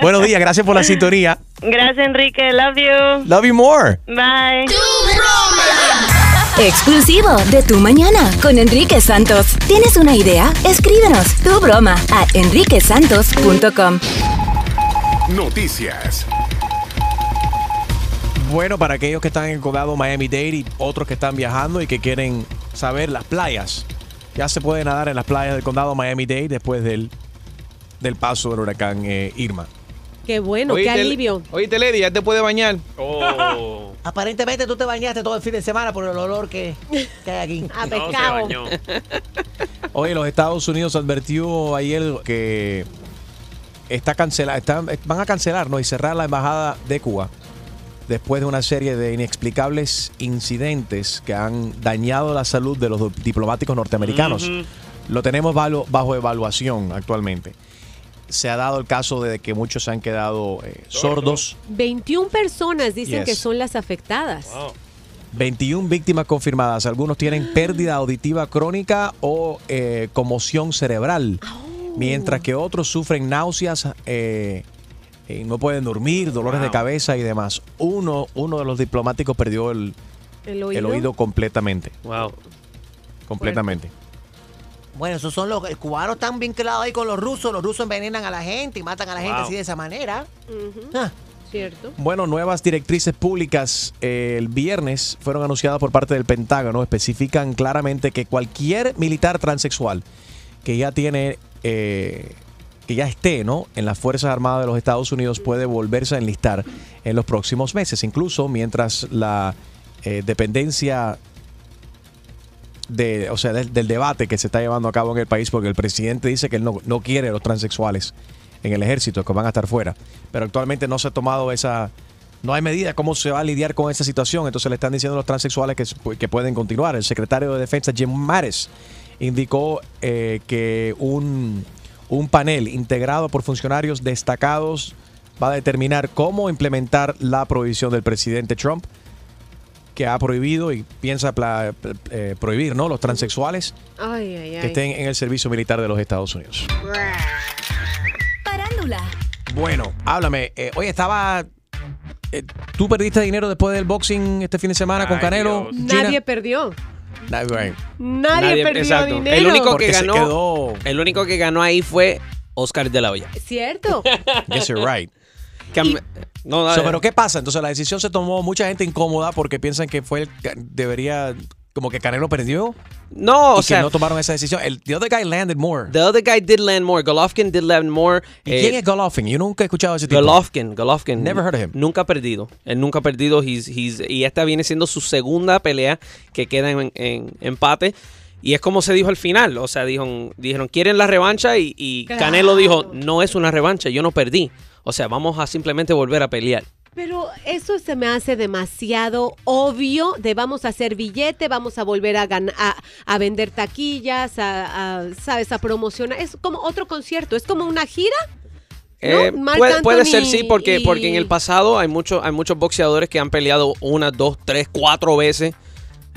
Buenos días, gracias por la sintonía. Gracias, Enrique. Love you. Love you more. Bye. Exclusivo de Tu Mañana con Enrique Santos. ¿Tienes una idea? Escríbenos tu broma a enriquesantos.com. Noticias. Bueno, para aquellos que están en el condado Miami-Dade y otros que están viajando y que quieren saber las playas, ya se puede nadar en las playas del condado Miami-Dade después del, del paso del huracán eh, Irma. Qué bueno, qué alivio. Oíste, Lady, ya te puede bañar. Oh. (laughs) Aparentemente tú te bañaste todo el fin de semana por el olor que, que hay aquí. (laughs) A pescado. Oye, los Estados Unidos advirtió ayer que está cancela, están- van a cancelar ¿no? y cerrar la embajada de Cuba después de una serie de inexplicables incidentes que han dañado la salud de los diplomáticos norteamericanos. Lo tenemos bajo, bajo evaluación actualmente. se ha dado el caso de que muchos se han quedado eh, sordos. 21 personas dicen Yes. que son las afectadas. 21 víctimas confirmadas. Algunos tienen (gasps) pérdida auditiva crónica o eh, conmoción cerebral, mientras que otros sufren náuseas, eh, eh, no pueden dormir, dolores de cabeza y demás. Uno, uno de los diplomáticos perdió el, ¿El el oído? completamente. Wow. Completamente. Bueno, esos son los el cubano están vinculados ahí con los rusos. Los rusos envenenan a la gente y matan a la gente así de esa manera. Ah. Cierto. Bueno, nuevas directrices públicas eh, el viernes fueron anunciadas por parte del Pentágono. Especifican claramente que cualquier militar transexual que ya tiene, eh, que ya esté ¿no? en las Fuerzas Armadas de los Estados Unidos puede volverse a enlistar en los próximos meses, incluso mientras la eh, dependencia de, o sea, del, debate que se está llevando a cabo en el país, porque el presidente dice que él no, no quiere a los transexuales en el ejército, que van a estar fuera. Pero actualmente no se ha tomado esa, no hay medida cómo se va a lidiar con esa situación. Entonces le están diciendo a los transexuales que, que pueden continuar. El secretario de Defensa, Jim Mattis, indicó eh, que un, un panel integrado por funcionarios destacados va a determinar cómo implementar la prohibición del presidente Trump que ha prohibido y piensa pla- eh, prohibir ¿no? los transexuales Ay, ay, ay. que estén en el servicio militar de los Estados Unidos. Parándula. Bueno, háblame. Eh, oye, estaba. eh, ¿Tú perdiste dinero después del boxing este fin de semana con Canelo? Nadie perdió. Right. Nadie, perdió exacto. dinero. El único Porque que se ganó, quedó- el único que ganó ahí fue Oscar de la Hoya. Cierto. (laughs) Yes, you're right. No, So, pero ¿qué pasa? Entonces la decisión se tomó mucha gente incómoda porque piensan que fue el debería como que Canelo perdió. No, y o sea, que no tomaron esa decisión. El the other guy landed more. the other guy did land more. Golovkin did land more. ¿Y Eh, quién es Golovkin? Yo nunca he escuchado ese tipo. Golovkin, Golovkin. Never heard of him. Nunca ha perdido. Él nunca ha perdido. He's- he's- y esta viene siendo su segunda pelea que queda en, en empate. Y es como se dijo al final. O sea, dijo, dijeron, ¿quieren la revancha? Y. Canelo dijo, no es una revancha, yo no perdí. O sea, vamos a simplemente volver a pelear. Pero eso se me hace demasiado obvio de vamos a hacer billete, vamos a volver a, gan- a, a vender taquillas, a, a, ¿sabes? A promocionar. Es como otro concierto, es como una gira. Eh, puede, puede ser sí, porque, y- porque en el pasado hay, muchos hay muchos boxeadores que han peleado una, dos, tres, cuatro veces.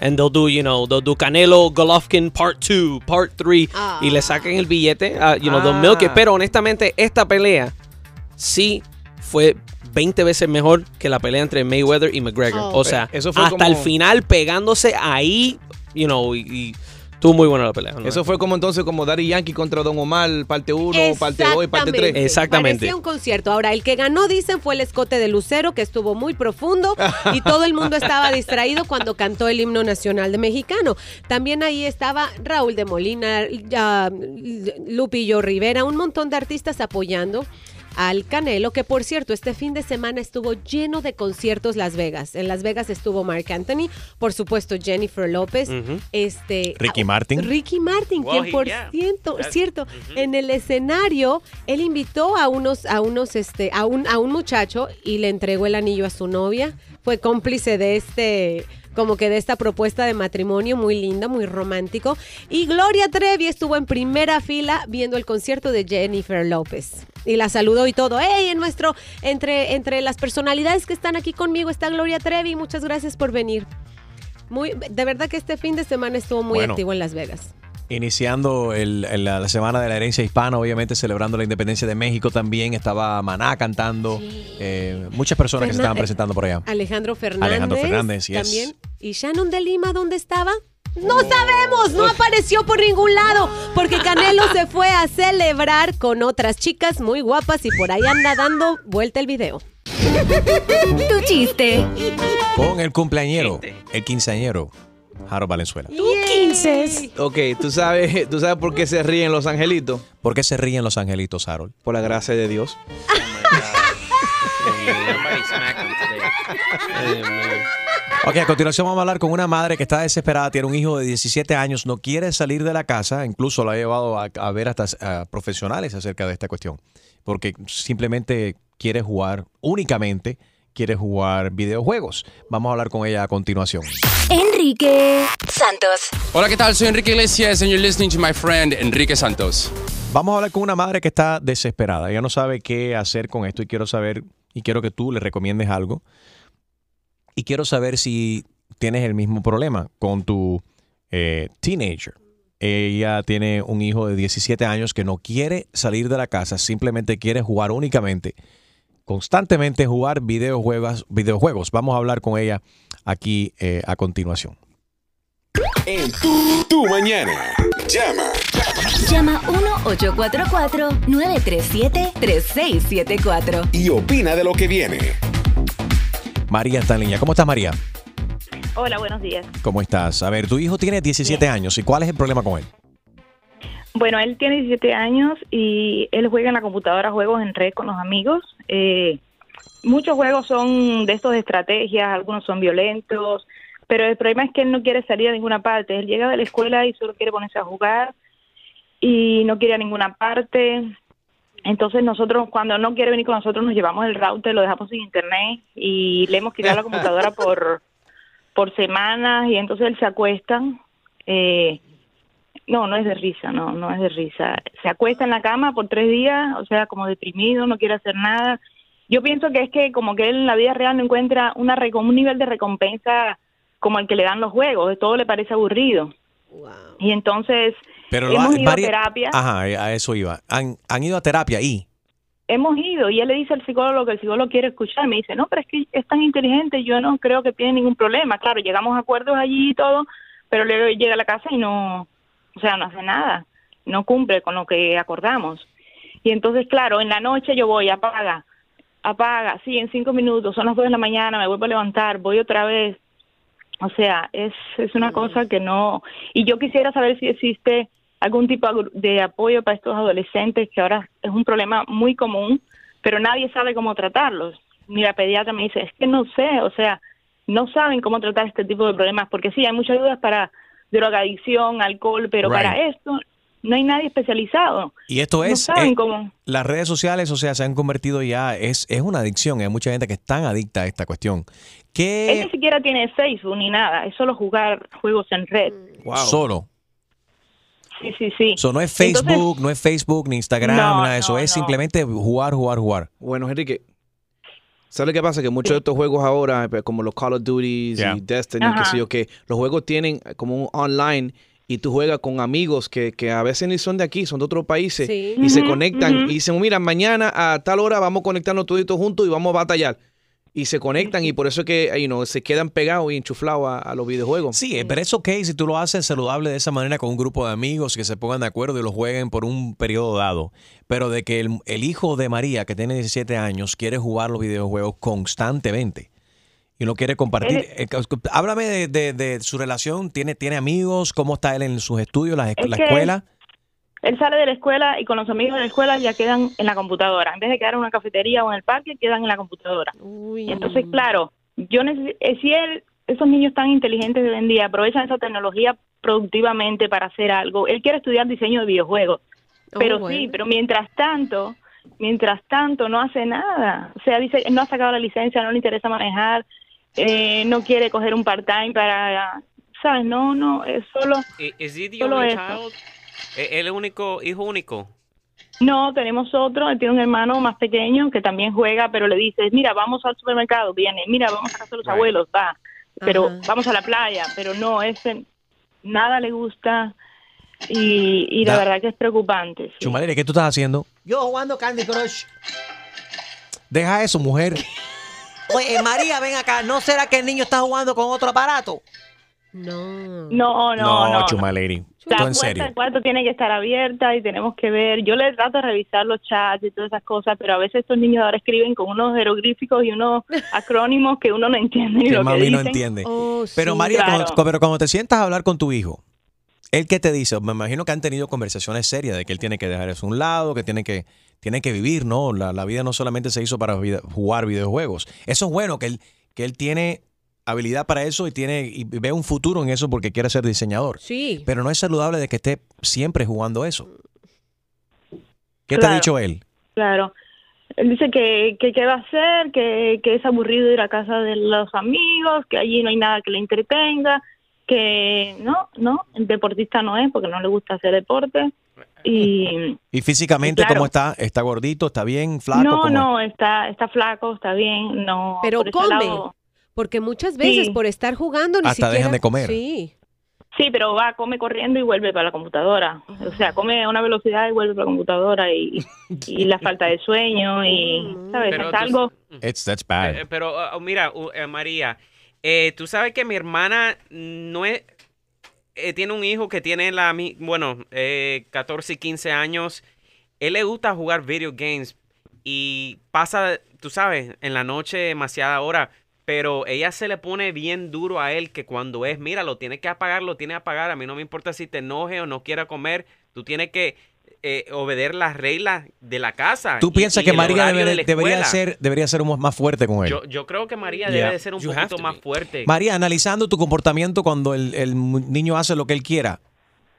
And they'll do, you know, they'll do Canelo Golovkin Part 2, Part 3. Y le sacan el billete, ah, you know, they'll Ah. milk it. Pero honestamente, esta pelea sí fue 20 veces mejor que la pelea entre Mayweather y McGregor. Oh. O sea, Eso fue hasta como- el final pegándose ahí, you know, y, y estuvo muy buena la pelea. ¿no? Eso fue como entonces como Daddy Yankee contra Don Omar, parte 1, parte 2 y parte 3. Exactamente. Parecía un concierto. Ahora, el que ganó, dicen, fue el escote de Lucero, que estuvo muy profundo y todo el mundo estaba distraído cuando cantó el himno nacional de mexicano. También ahí estaba Raúl de Molina, ya, Lupillo Rivera, un montón de artistas apoyando al Canelo, que por cierto, este fin de semana estuvo lleno de conciertos Las Vegas. En Las Vegas estuvo Mark Anthony, por supuesto Jennifer López, este Ricky Martin. Ricky Martin, Well, quien por yeah. ciento, cierto, en el escenario él invitó a unos, a unos, este, a un, a un muchacho y le entregó el anillo a su novia. Fue cómplice de este, como que de esta propuesta de matrimonio muy linda, muy romántico. Y Gloria Trevi estuvo en primera fila viendo el concierto de Jennifer López. Y la saludó y todo. ¡Ey! En nuestro, entre, entre las personalidades que están aquí conmigo está Gloria Trevi. Muchas gracias por venir. Muy, de verdad que este fin de semana estuvo muy Bueno. activo en Las Vegas. Iniciando el- el- la, la semana de la herencia hispana, obviamente celebrando la independencia de México también. Estaba Maná cantando. eh, muchas personas que se estaban presentando por allá. Alejandro Fernández. Alejandro Fernández, yes. También. ¿Y Shannon de Lima dónde estaba? No sabemos, no apareció por ningún lado, porque Canelo se fue a celebrar con otras chicas muy guapas y por ahí anda dando vuelta el video. Tu chiste. Con el cumpleañero, el quinceañero, Jaro Valenzuela. Tú Ok, ¿tú sabes, ¿tú sabes por qué se ríen los angelitos? ¿Por qué se ríen los angelitos, Harold? Por la gracia de Dios. Ok, a continuación vamos a hablar con una madre que está desesperada, tiene un hijo de 17 años, no quiere salir de la casa, incluso lo ha llevado a, a ver hasta a profesionales acerca de esta cuestión, porque simplemente quiere jugar, únicamente quiere jugar videojuegos. Vamos a hablar con ella a continuación. Enrique Santos. Hola, ¿qué tal? Soy Enrique Iglesias and you're listening to my friend Enrique Santos. Vamos a hablar con una madre que está desesperada. Ella no sabe qué hacer con esto y quiero saber, y quiero que tú le recomiendes algo. Y quiero saber si tienes el mismo problema con tu eh, teenager. Ella tiene un hijo de 17 años que no quiere salir de la casa, simplemente quiere jugar únicamente, constantemente jugar videojuegos. videojuegos. Vamos a hablar con ella aquí eh, a continuación. En tu, tu mañana. Llama. Llama 1-844-937-3674. Y opina de lo que viene. María está en línea. ¿Cómo estás, María? Hola, buenos días. ¿Cómo estás? A ver, tu hijo tiene 17 años. ¿Y cuál es el problema con él? Bueno, él tiene 17 años y él juega en la computadora juegos en red con los amigos. Eh, muchos juegos son de estos de estrategias, algunos son violentos, pero el problema es que él no quiere salir a ninguna parte. Él llega de la escuela y solo quiere ponerse a jugar y no quiere ir a ninguna parte. Entonces nosotros cuando no quiere venir con nosotros nos llevamos el router, lo dejamos sin internet y le hemos quitado la (laughs) computadora por por semanas y entonces él se acuesta. Eh, no, no es de risa, no, no es de risa. Se acuesta en la cama por tres días, o sea, como deprimido, no quiere hacer nada. Yo pienso que es que como que él en la vida real no encuentra una un nivel de recompensa como el que le dan los juegos, de todo le parece aburrido. Y entonces Pero lo hemos ha- ido vari- a terapia. Ajá, a eso iba. Han, han ido a terapia y. hemos ido y él le dice al psicólogo que el psicólogo quiere escuchar. Me dice, no, pero es que es tan inteligente, yo no creo que tiene ningún problema. Claro, llegamos a acuerdos allí y todo, pero luego llega a la casa y no, o sea, no hace nada, no cumple con lo que acordamos. Y entonces, claro, en la noche yo voy, apaga, apaga, sí, en cinco minutos, son las dos de la mañana, me vuelvo a levantar, voy otra vez. O sea, es, es una cosa que no... Y yo quisiera saber si existe algún tipo de apoyo para estos adolescentes, que ahora es un problema muy común, pero nadie sabe cómo tratarlos. Ni la pediatra me dice, es que no sé, o sea, no saben cómo tratar este tipo de problemas, porque sí, hay muchas ayudas para drogadicción, alcohol, pero Right. para esto no hay nadie especializado. Y esto No es. saben eh, cómo. Las redes sociales, o sea, se han convertido ya. Es, es una adicción. Hay mucha gente que es tan adicta a esta cuestión. Él Que ni siquiera tiene Facebook ni nada, es solo jugar juegos en red. solo. Sí, sí, sí. So, no es Entonces- Facebook, no es Facebook, ni Instagram, No, nada de eso. no, es no. simplemente jugar, jugar, jugar. Bueno, Enrique, ¿sabes qué pasa? Que muchos de estos juegos ahora, eh, como los Call of Duty Yeah. y Destiny, que sé yo, que los juegos tienen como un online y tú juegas con amigos que, que a veces ni son de aquí, son de otros países Sí. y se conectan y dicen, mira, mañana a tal hora vamos a conectarnos todos juntos y vamos a batallar. Y se conectan y por eso es que you know, se quedan pegados y enchuflados a, a los videojuegos. Sí, eh, pero es ok si tú lo haces saludable de esa manera con un grupo de amigos que se pongan de acuerdo y lo jueguen por un periodo dado. Pero de que el, el hijo de María, que tiene 17 años, quiere jugar los videojuegos constantemente y no quiere compartir. Él- eh, háblame de, de- de su relación. ¿Tiene, ¿Tiene amigos? ¿Cómo está él en sus estudios, la, Es la escuela? Él sale de la escuela y con los amigos de la escuela ya quedan en la computadora. En vez de quedar en una cafetería o en el parque, quedan en la computadora. Y entonces, claro, yo eh, si él, esos niños tan inteligentes de hoy en día aprovechan esa tecnología productivamente para hacer algo, él quiere estudiar diseño de videojuegos. Oh, Pero sí, bueno. pero mientras tanto, mientras tanto no hace nada. O sea, dice, no ha sacado la licencia, no le interesa manejar, eh, no quiere coger un part-time para, ¿sabes? No, no, es solo... I- ¿Is he the Solo eso. ¿El único hijo único? No, tenemos otro, él tiene un hermano más pequeño que también juega, pero le dices, mira, vamos al supermercado, viene, mira, vamos a casa de los Right. abuelos, va, pero Ajá. vamos a la playa, pero no, ese nada le gusta y, y la Da- verdad que es preocupante. sí. ¿qué tú estás haciendo? Yo jugando Candy Crush. Deja eso, mujer. Oye, María, ven acá. ¿No será que el niño está jugando con otro aparato? No. No, no, no. no. Chumaleri. La Todo en puerta serio. del cuarto tiene que estar abierta y tenemos que ver. Yo le trato de revisar los chats y todas esas cosas, pero a veces estos niños ahora escriben con unos jeroglíficos y unos (laughs) acrónimos que uno no entiende ni Que lo que mami no entiende. Oh, Pero sí. María, claro. cuando, pero cuando te sientas a hablar con tu hijo, ¿él qué te dice? Me imagino que han tenido conversaciones serias de que él tiene que dejar eso a un lado, que tiene que, tiene que vivir, ¿no? La, la vida no solamente se hizo para vida- jugar videojuegos. Eso es bueno, que él, que él tiene habilidad para eso y tiene y ve un futuro en eso porque quiere ser diseñador. Sí. Pero no es saludable de que esté siempre jugando eso. ¿Qué te ha Claro. dicho él? Claro. Él dice que, que qué va a hacer, que, que es aburrido ir a casa de los amigos, que allí no hay nada que le entretenga, que no, no, el deportista no es porque no le gusta hacer deporte. Y (laughs) ¿Y físicamente Claro. cómo está? ¿Está gordito? ¿Está bien? ¿Flaco? no, no, está, está flaco, está bien, no. Pero come. lado- Porque muchas veces Sí. por estar jugando ni Hasta siquiera... dejan de comer. Sí. Sí, pero va, come corriendo y vuelve para la computadora. O sea, come a una velocidad y vuelve para la computadora y, y (laughs) la falta de sueño y, ¿sabes? Pero es algo... It's, that's bad. Eh, pero uh, mira, uh, eh, María, eh, tú sabes que mi hermana no es, eh, tiene un hijo que tiene la, mi- bueno, eh, 14 y 15 años. Él le gusta jugar video games y pasa, tú sabes, en la noche demasiada hora. Pero ella se le pone bien duro a él que cuando es, mira, lo tiene que apagar, lo tiene que apagar. A mí no me importa si te enoje o no quiera comer. Tú tienes que eh, obedecer las reglas de la casa. ¿Tú piensas y que María de debería ser, debería ser un- más fuerte con él? Yo, yo creo que María Yeah. debe de ser un You poquito más fuerte. María, analizando tu comportamiento cuando el, el niño hace lo que él quiera,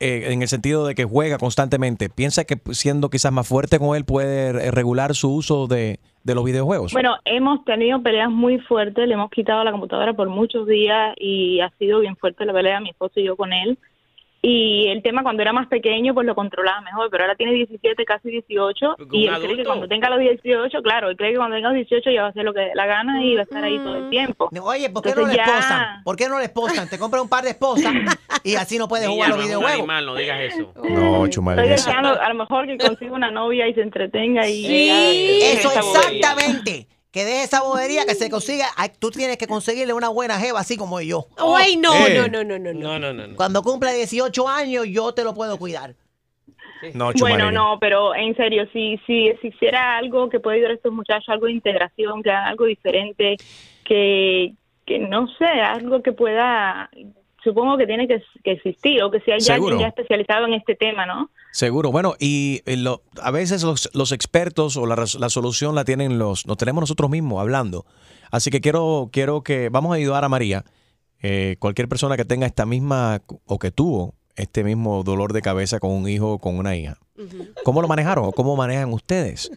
eh, en el sentido de que juega constantemente, ¿piensa que siendo quizás más fuerte con él puede regular su uso de, de los videojuegos? Bueno, hemos tenido peleas muy fuertes, le hemos quitado la computadora por muchos días y ha sido bien fuerte la pelea, mi esposo y yo con él. Y el tema cuando era más pequeño, pues lo controlaba mejor, pero ahora tiene 17, casi 18, y él cree que cuando tenga los 18, claro, él cree que cuando tenga los 18 ya va a hacer lo que dé la gana y va a estar ahí todo el tiempo. Oye, ¿por qué no le ya- esposan? ¿Por qué no le esposan? Te compra un par de esposas (laughs) y así no puedes jugar no los videojuegos. animal, no digas eso. (laughs) No, Chumel. Estoy deseando a lo mejor que consiga una novia y se entretenga y... Sí, ya, eso exactamente. Que deje esa bobería que se consiga. Ay, Tú tienes que conseguirle una buena jeva así como yo. Ay, no, Eh. no, no, no, no, no. No, no, no. Cuando cumpla 18 años, yo te lo puedo cuidar. No, Bueno, no, pero en serio, si, si existiera algo que pueda ayudar a estos muchachos, algo de integración, que hagan algo diferente, que, que no sé, algo que pueda, supongo que tiene que, que existir, o que si hay Seguro. alguien ya especializado en este tema, ¿no? Seguro. Bueno, y eh, lo- a veces los, los expertos o la, solución la tienen los, nos tenemos nosotros mismos hablando. Así que quiero, quiero que vamos a ayudar a María. Eh, cualquier persona que tenga esta misma o que tuvo este mismo dolor de cabeza con un hijo o con una hija. ¿Cómo lo manejaron o cómo manejan ustedes?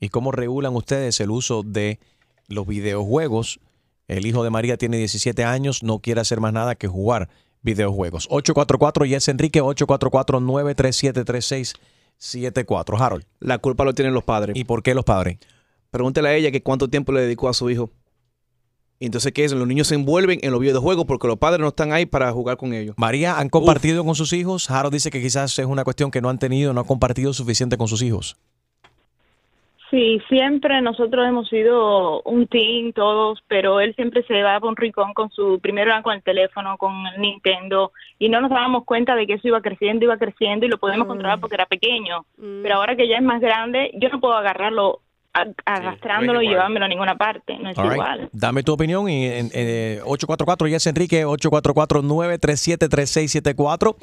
¿Y cómo regulan ustedes el uso de los videojuegos? El hijo de María tiene 17 años, no quiere hacer más nada que jugar videojuegos. 844 y es Enrique 844-937-3674. Harold. La culpa lo tienen los padres. ¿Y por qué los padres? Pregúntale a ella que cuánto tiempo le dedicó a su hijo. Entonces, ¿qué es? Los niños se envuelven en los videojuegos porque los padres no están ahí para jugar con ellos. María, ¿han compartido con sus hijos? Harold dice que quizás es una cuestión que no han tenido, no han compartido suficiente con sus hijos. Sí, siempre nosotros hemos sido un team todos, pero él siempre se va por un rincón con su, primero era con el teléfono, con el Nintendo, y no nos dábamos cuenta de que eso iba creciendo, iba creciendo y lo podemos controlar porque era pequeño. Pero ahora que ya es más grande, yo no puedo agarrarlo a- arrastrándolo y llevármelo a ninguna parte, no es All right. igual. Dame tu opinión y en, eh, 844 y es Enrique 844-937-3674.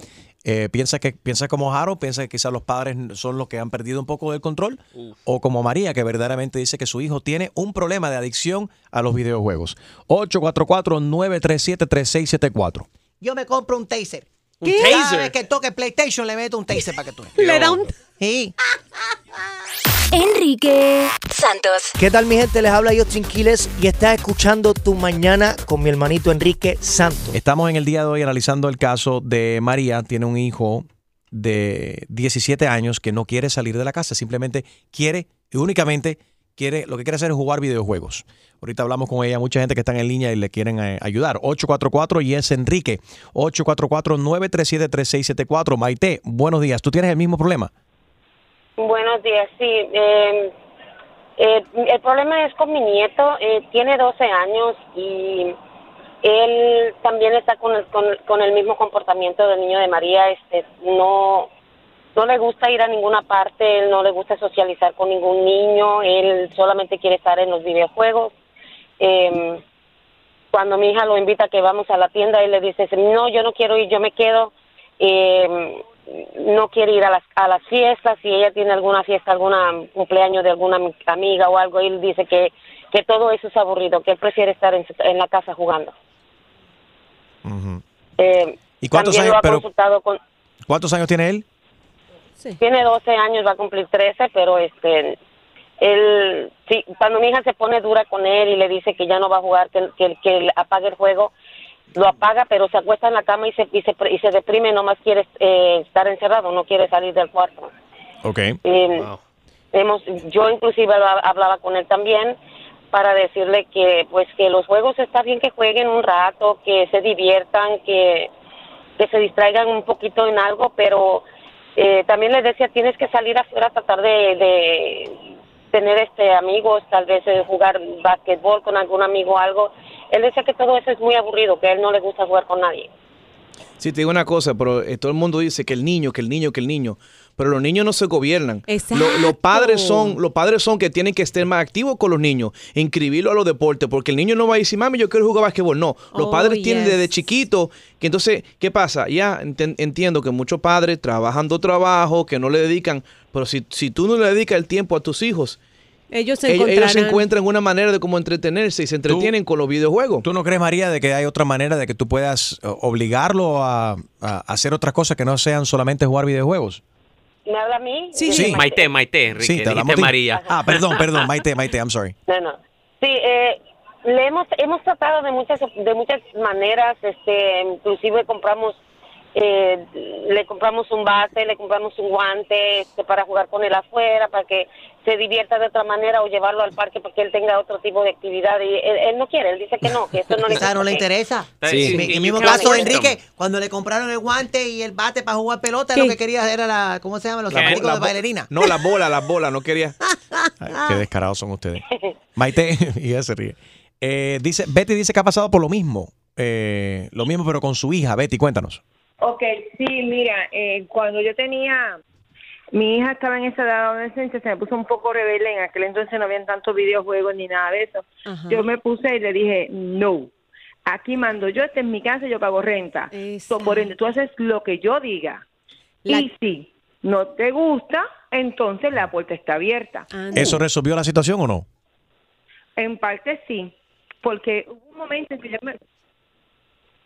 Eh, ¿Piensas que piensas como Harold? ¿Piensas que quizás los padres son los que han perdido un poco del control? O como María, que verdaderamente dice que su hijo tiene un problema de adicción a los videojuegos. 844-937-3674. Yo me compro un taser. ¿Un Cada taser? vez que toque PlayStation le meto un taser para que tú. (laughs) Le da un- Sí. Enrique Santos. ¿Qué tal mi gente? Les habla Justin Quiles y estás escuchando Tu Mañana con mi hermanito Enrique Santos. Estamos en el día de hoy analizando el caso de María. Tiene un hijo de 17 años que no quiere salir de la casa, simplemente quiere y únicamente quiere, lo que quiere hacer es jugar videojuegos. Ahorita hablamos con ella, mucha gente que está en línea y le quieren eh, ayudar. 844 y es Enrique. 844-937-3674. Maite, buenos días. ¿Tú tienes el mismo problema? Buenos días, sí. eh, eh, el problema es con mi nieto, eh, tiene 12 años y él también está con el, con, el mismo comportamiento del niño de María. Este, no, no le gusta ir a ninguna parte, él no le gusta socializar con ningún niño, él solamente quiere estar en los videojuegos. Eh, cuando mi hija lo invita a que vamos a la tienda, él le dice, no, yo no quiero ir, yo me quedo. Eh, no quiere ir a las, a las fiestas, si ella tiene alguna fiesta, alguna cumpleaños de alguna ami- amiga o algo, él dice que, que todo eso es aburrido, que él prefiere estar en, su- en la casa jugando. Eh, ¿Y cuántos años- pero- consultado con, ¿Cuántos años tiene él? tiene 12 años, va a cumplir 13, pero este, él, sí, cuando mi hija se pone dura con él y le dice que ya no va a jugar, que, que, que apague el juego, lo apaga, pero se acuesta en la cama y se, y se, y se deprime, nomás quiere eh, estar encerrado, no quiere salir del cuarto. Ok. Eh, hemos, yo inclusive habla- hablaba con él también para decirle que pues que los juegos está bien que jueguen un rato, que se diviertan, que, que se distraigan un poquito en algo, pero eh, también le decía tienes que salir afuera a tratar de, de tener este amigos, tal vez eh, jugar basquetbol con algún amigo o algo. Él decía que todo eso es muy aburrido, que a él no le gusta jugar con nadie. Sí, te digo una cosa, pero eh, todo el mundo dice que el niño, que el niño, que el niño. Pero los niños no se gobiernan. Lo- los padres son, los padres son que tienen que estar más activos con los niños, inscribirlo a los deportes, porque el niño no va a decir, mami, yo quiero jugar basquetbol. No, los Oh, padres tienen desde chiquito que entonces, ¿qué pasa? Ya entiendo que muchos padres trabajando trabajo, que no le dedican, pero si, si tú no le dedicas el tiempo a tus hijos, Ellos se ellos, se encuentran una manera de cómo entretenerse y se entretienen con los videojuegos. ¿Tú no crees, María, de que hay otra manera de que tú puedas eh, obligarlo a, a hacer otras cosas que no sean solamente jugar videojuegos? ¿Me habla a mí? Sí, sí. Maite, Maite, Enrique, Sí, te dijiste hablamos de- María. Ah, perdón, perdón, Maite, Maite, I'm sorry. No, no. Sí, eh, le hemos hemos tratado de muchas de muchas maneras, este, inclusive compramos eh, le compramos un bate, le compramos un guante este, para jugar con él afuera, para que se divierta de otra manera o llevarlo al parque para que él tenga otro tipo de actividad y él, él no quiere, él dice que no, que eso no le (laughs) Quizá no le interesa. Sí. En el mismo Sí. caso. Enrique, cuando le compraron el guante y el bate para jugar pelota, lo que quería era la, ¿cómo se llama? Los La zapaticos de bailarina. No, las bolas, las bolas, no quería. (laughs) Ay, qué descarados son ustedes. (laughs) Maite, y ella se ríe. Eh, dice, Betty dice que ha pasado por lo mismo. eh, lo mismo, pero con su hija. Betty, cuéntanos. Ok, sí, mira, eh, cuando yo tenía, mi hija estaba en esa edad de adolescencia, se me puso un poco rebelde, en aquel entonces no habían tantos videojuegos ni nada de eso. Ajá. Yo me puse y le dije, no, aquí mando yo, esta es mi casa, yo pago renta. So, por ende, tú haces lo que yo diga. Y si no te gusta, entonces la puerta está abierta. ¿Eso resolvió la situación o no? En parte sí, porque hubo un momento en que yo, me-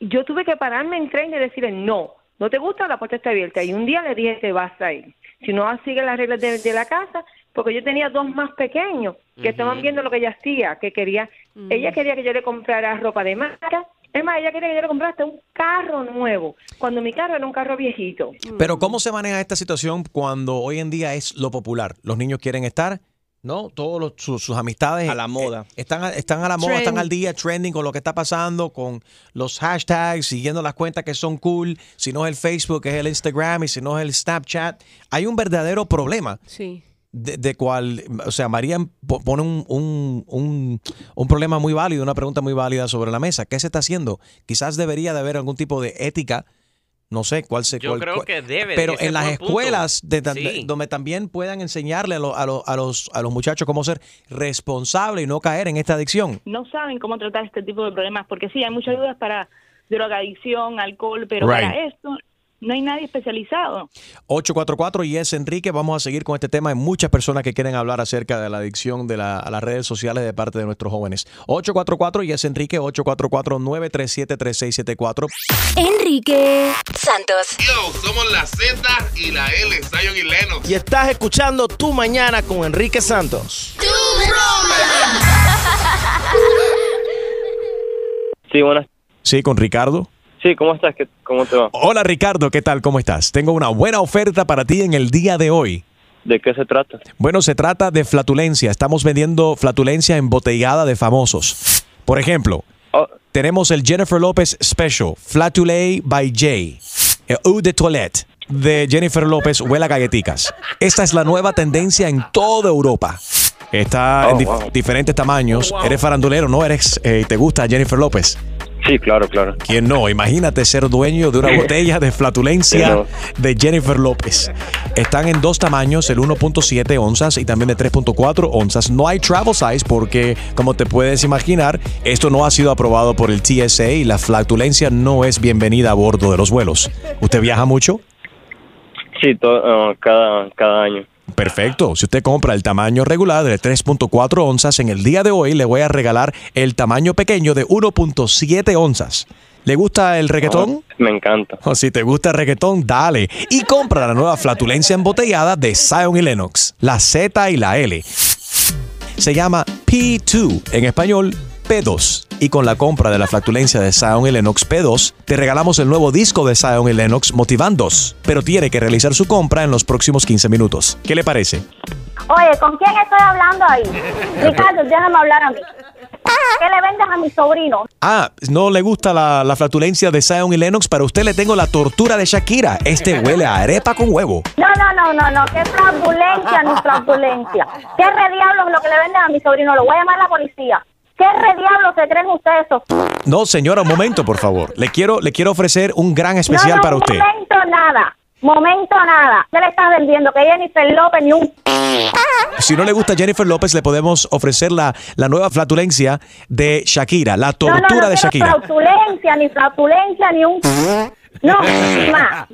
yo tuve que pararme en tren y decirle no, no te gusta, la puerta está abierta. Y un día le dije te vas a ir. Si no sigue las reglas de, de la casa, porque yo tenía dos más pequeños que estaban viendo lo que ella hacía, que quería, ella quería que yo le comprara ropa de marca. Es más, ella quería que yo le comprara hasta un carro nuevo, cuando mi carro era un carro viejito. Pero ¿cómo se maneja esta situación cuando hoy en día es lo popular? Los niños quieren estar, ¿no? Todos los- sus, sus amistades. A la moda. eh, están, a- están a la moda, Trend. están al día, trending con lo que está pasando, con los hashtags, siguiendo las cuentas que son cool. Si no es el Facebook, es el Instagram y si no es el Snapchat. Hay un verdadero problema. Sí. De, de cual, o sea, María po- pone un, un, un, un problema muy válido, una pregunta muy válida sobre la mesa. ¿Qué se está haciendo? Quizás debería de haber algún tipo de ética, no sé cuál se Yo cuál- creo cuál- que debe, Pero en las escuelas de, de- Sí. donde también puedan enseñarle a, lo- a, lo- a los, a los muchachos cómo ser responsables y no caer en esta adicción. no saben cómo tratar este tipo de problemas, porque sí, hay muchas dudas para drogadicción, alcohol, pero Right. para esto no hay nadie especializado. 844 y es Enrique. Vamos a seguir con este tema. Hay muchas personas que quieren hablar acerca de la adicción de la- a las redes sociales de parte de nuestros jóvenes. 844 y es Enrique. 844-937-3674. Enrique Santos. Yo, somos la Z y la L, Zion y Lennox. Y estás escuchando Tu Mañana con Enrique Santos. Sí, buenas. Sí, con Ricardo. Sí, ¿cómo estás? ¿Qué- ¿Cómo te va? Hola Ricardo, ¿qué tal? ¿Cómo estás? Tengo una buena oferta para ti en el día de hoy. ¿De qué se trata? Bueno, se trata de flatulencia. Estamos vendiendo flatulencia embotellada de famosos. Por ejemplo, tenemos el Jennifer López Special, Flatulé by Jay, el Eau de Toilette de Jennifer López huele a galletitas. Esta es la nueva tendencia en toda Europa. Está en Oh, dif- wow. diferentes tamaños. Eres farandulero, ¿no? Eres, eh, ¿Te gusta Jennifer López? Sí, claro, claro. ¿Quién no? Imagínate ser dueño de una (laughs) botella de flatulencia no. de Jennifer López. Están en dos tamaños, el 1.7 onzas y también de 3.4 onzas. No hay travel size porque, como te puedes imaginar, esto no ha sido aprobado por el TSA y la flatulencia no es bienvenida a bordo de los vuelos. ¿Usted viaja mucho? Sí, to- uh, cada, cada año. Perfecto. Si usted compra el tamaño regular de 3.4 onzas, en el día de hoy le voy a regalar el tamaño pequeño de 1.7 onzas. ¿Le gusta el reggaetón? Me encanta. O si te gusta el reggaetón, dale. Y compra la nueva flatulencia embotellada de Zion y Lennox, la Z y la L. Se llama P2, en español P2. Y con la compra de la flatulencia de Zion y Lennox P2, te regalamos el nuevo disco de Zion y Lennox Motivandos. Pero tiene que realizar su compra en los próximos 15 minutos. ¿Qué le parece? Oye, ¿con quién estoy hablando ahí? Ricardo, déjame hablar a mí. ¿Qué le vendes a mi sobrino? Ah, no le gusta la, la flatulencia de Zion y Lennox. Para usted le tengo la tortura de Shakira. Este huele a arepa con huevo. No, no, no, no, no, qué fraudulencia, ni fraudulencia. ¿Qué re diablos lo que le venden a mi sobrino? Lo voy a llamar a la policía. ¿Qué re diablos se creen ustedes eso? No, señora, un momento, por favor. Le quiero, le quiero ofrecer un gran especial no, no, para usted. Momento nada. Momento nada. ¿Qué le estás vendiendo? Que Jennifer López ni un... Si no le gusta Jennifer López, le podemos ofrecer la, la nueva flatulencia de Shakira, la No, tortura no, no de quiero Shakira. fraudulencia, ni fraudulencia, ni un... (laughs) No, más.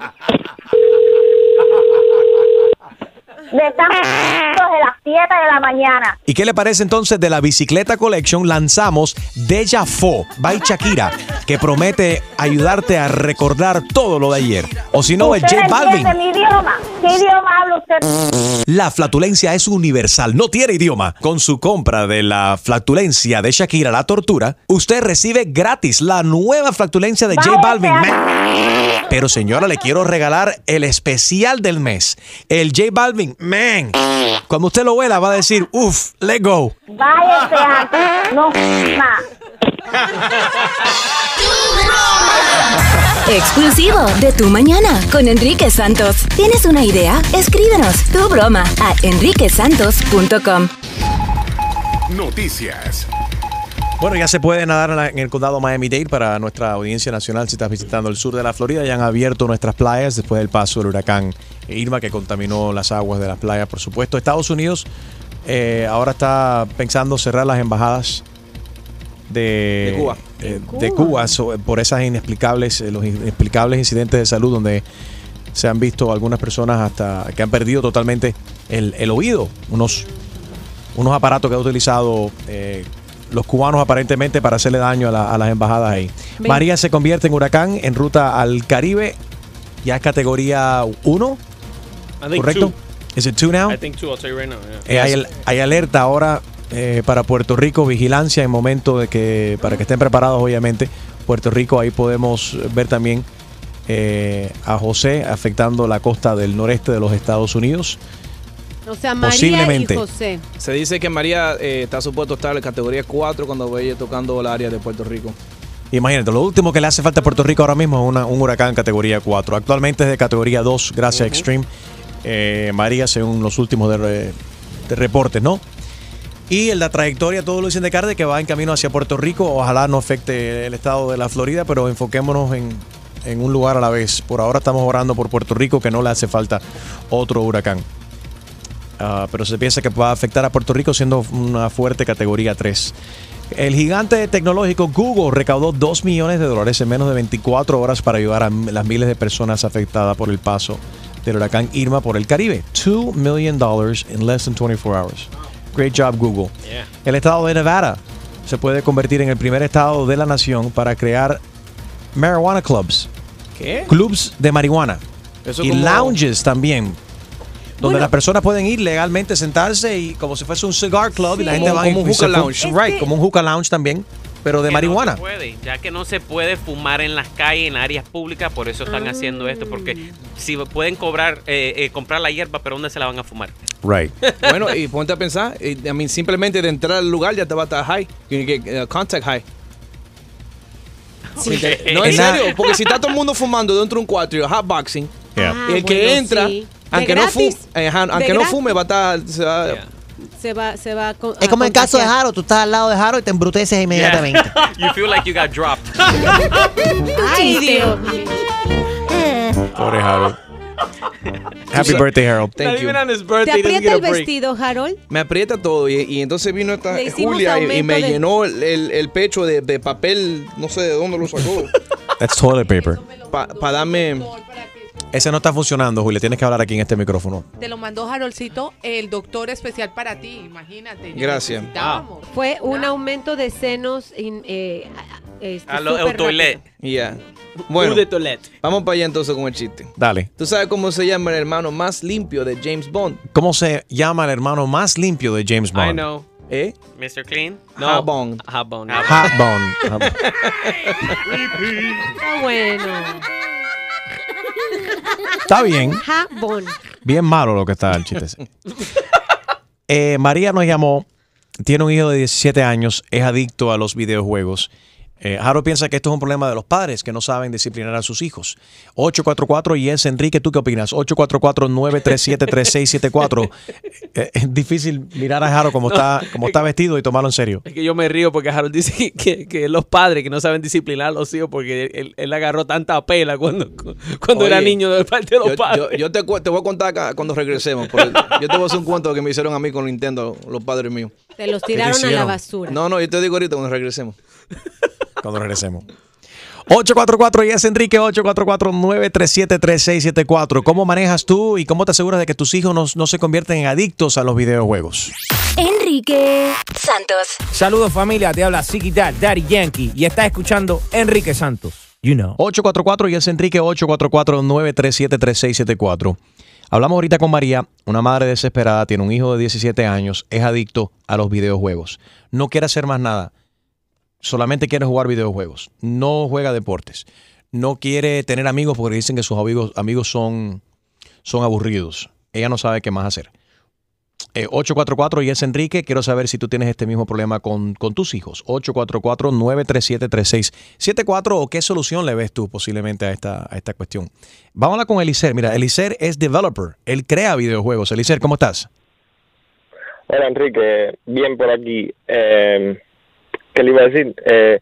De están las 7 de la mañana. ¿Y qué le parece entonces de la bicicleta collection? Lanzamos Deja Fo by Shakira, que promete ayudarte a recordar todo lo de ayer. O si no, es ¿Usted J Balvin. mi idioma? ¿Qué idioma habla usted? La flatulencia es universal, no tiene idioma. Con su compra de la flatulencia de Shakira, la tortura, usted recibe gratis la nueva flatulencia de J Balvin. Pero señora, le quiero regalar el especial del mes. El J Balvin, man. Cuando usted lo huela, va a decir, uff, let go. Váyase antes. No. Exclusivo de Tu Mañana con Enrique Santos. ¿Tienes una idea? Escríbenos tu broma a enriquesantos.com. Noticias. Bueno, ya se puede nadar en la- en el condado Miami-Dade para nuestra audiencia nacional. Si estás visitando el sur de la Florida, ya han abierto nuestras playas después del paso del huracán Irma que contaminó las aguas de las playas, por supuesto. Estados Unidos eh, ahora está pensando cerrar las embajadas de, De Cuba. eh, de Cuba so- por esas inexplicables, eh, los inexplicables incidentes de salud donde se han visto algunas personas hasta que han perdido totalmente el, el oído. Unos, unos aparatos que han utilizado eh, los cubanos aparentemente para hacerle daño a, la- a las embajadas ahí. María se convierte en huracán en ruta al Caribe. Ya es categoría 1, I think ¿correcto? two. ¿Es it 2 now? I think two, I'll tell you right now. yeah. Eh, hay alerta ahora eh, para Puerto Rico, vigilancia en momento de que, para que estén preparados obviamente. Puerto Rico, ahí podemos ver también eh, a José afectando la costa del noreste de los Estados Unidos. O sea, María Posiblemente. y José. Se dice que María eh, está supuesto estar en categoría 4 cuando vaya tocando el área de Puerto Rico. Imagínate, lo último que le hace falta a Puerto Rico ahora mismo es una- un huracán categoría 4. Actualmente es de categoría 2 gracias a Extreme. Eh, María, según los últimos de, re- de reportes, ¿no? Y en la trayectoria, todo lo dicen de de que va en camino hacia Puerto Rico. Ojalá no afecte el estado de la Florida, pero enfoquémonos en, en un lugar a la vez. Por ahora estamos orando por Puerto Rico, que no le hace falta otro huracán. Ah, pero se piensa que va a afectar a Puerto Rico siendo una fuerte categoría 3. El gigante tecnológico Google recaudó 2 millones de dólares en menos de 24 horas para ayudar a las miles de personas afectadas por el paso del huracán Irma por el Caribe. 2 million dollars in less than 24 hours. Great job Google. Yeah. El estado de Nevada se puede convertir en el primer estado de la nación para crear marijuana clubs. ¿Qué? Clubs de marihuana. Eso y como- lounges también. Donde Bueno. las personas pueden ir legalmente sentarse y como si fuese un cigar club y la gente Como- va como un y hookah lounge. Right, que- como un hookah lounge también, pero de Que marihuana. No se puede, ya que no se puede fumar en las calles, en áreas públicas, por eso están haciendo esto, porque si pueden cobrar, eh, eh, comprar la hierba, pero ¿dónde se la van a fumar? Right. (laughs) bueno, y ponte a pensar, I mean, simplemente de entrar al lugar ya te va a estar high. You get, uh, contact high. Sí. No, (laughs) en serio, porque si está todo el mundo fumando dentro de un cuarto y hotboxing, Yeah. Ah, el que bueno, entra, sí. Aunque, no, fu- gratis. eh, aunque no fume, va a estar. se va- Se va, se va a Es a como el caso de. Jaro, tú estás al lado de Jaro y te embruteces inmediatamente. (laughs) you feel like you got dropped. (laughs) Ay, Dios. Pobre Harold. Happy birthday, Harold. Thank you. ¿Te aprieta a el vestido, Harold? Me aprieta todo y, y entonces vino esta Julia y, y me de- llenó el, el- el pecho de, de papel, no sé de dónde lo sacó, That's toilet paper. para darme... Ese no está funcionando, Julia. Tienes que hablar aquí en este micrófono. Te lo mandó Jarolcito, el doctor especial para ti, imagínate. Gracias. necesitábamos. Fue un aumento de senos in- eh, a- este, A lo toilet. Ya. Bueno, de toilet. vamos para allá entonces con el chiste. Dale. ¿Tú sabes cómo se llama el hermano más limpio de James Bond? ¿Cómo se llama el hermano más limpio de James Bond? I know. ¿Eh? Mr. Clean. No. Jabón. Jabón. Hot bone. Hot bone. Está bueno. Está bien. Jabón. Bien malo lo que está el chiste. ese. Eh, María nos llamó, tiene un hijo de 17 años, es adicto a los videojuegos. Eh, Jaro piensa que esto es un problema de los padres que no saben disciplinar a sus hijos. 844 y es Enrique, ¿tú qué opinas? 844-937-3674. (laughs) Eh, es difícil mirar a Jaro como, está, como está vestido y tomarlo en serio. Es que yo me río porque Harold dice (laughs) que, que los padres que no saben disciplinar a los hijos porque él, él agarró tanta pela cuando, cuando era niño de parte de los Yo, padres. yo- yo te, te voy a contar acá cuando regresemos. yo te voy a hacer un cuento que me hicieron a mí con Nintendo, los padres míos. Te los tiraron a la basura. No, no, yo te digo ahorita cuando regresemos. (laughs) Cuando regresemos. 844 y es Enrique 844-937-3674. ¿Cómo manejas tú y cómo te aseguras de que tus hijos no, no se convierten en adictos a los videojuegos? Enrique Santos. Saludos familia, te habla Dad, Daddy Yankee y estás escuchando Enrique Santos. You know. 844 y es Enrique 844-937-3674. Hablamos ahorita con María, una madre desesperada, tiene un hijo de 17 años, es adicto a los videojuegos. No quiere hacer más nada, solamente quiere jugar videojuegos. No juega deportes. No quiere tener amigos porque dicen que sus amigos, amigos son, son aburridos. Ella no sabe qué más hacer. Eh, 844 y es Enrique. Quiero saber si tú tienes este mismo problema con, con tus hijos. 844-937-3674 o qué solución le ves tú posiblemente a esta, a esta cuestión. Vámonos con Elicer. Mira, Elicer es developer. Él crea videojuegos. Elicer, ¿cómo estás? Hola Enrique, bien por aquí. Eh, ¿Qué le iba a decir? Eh,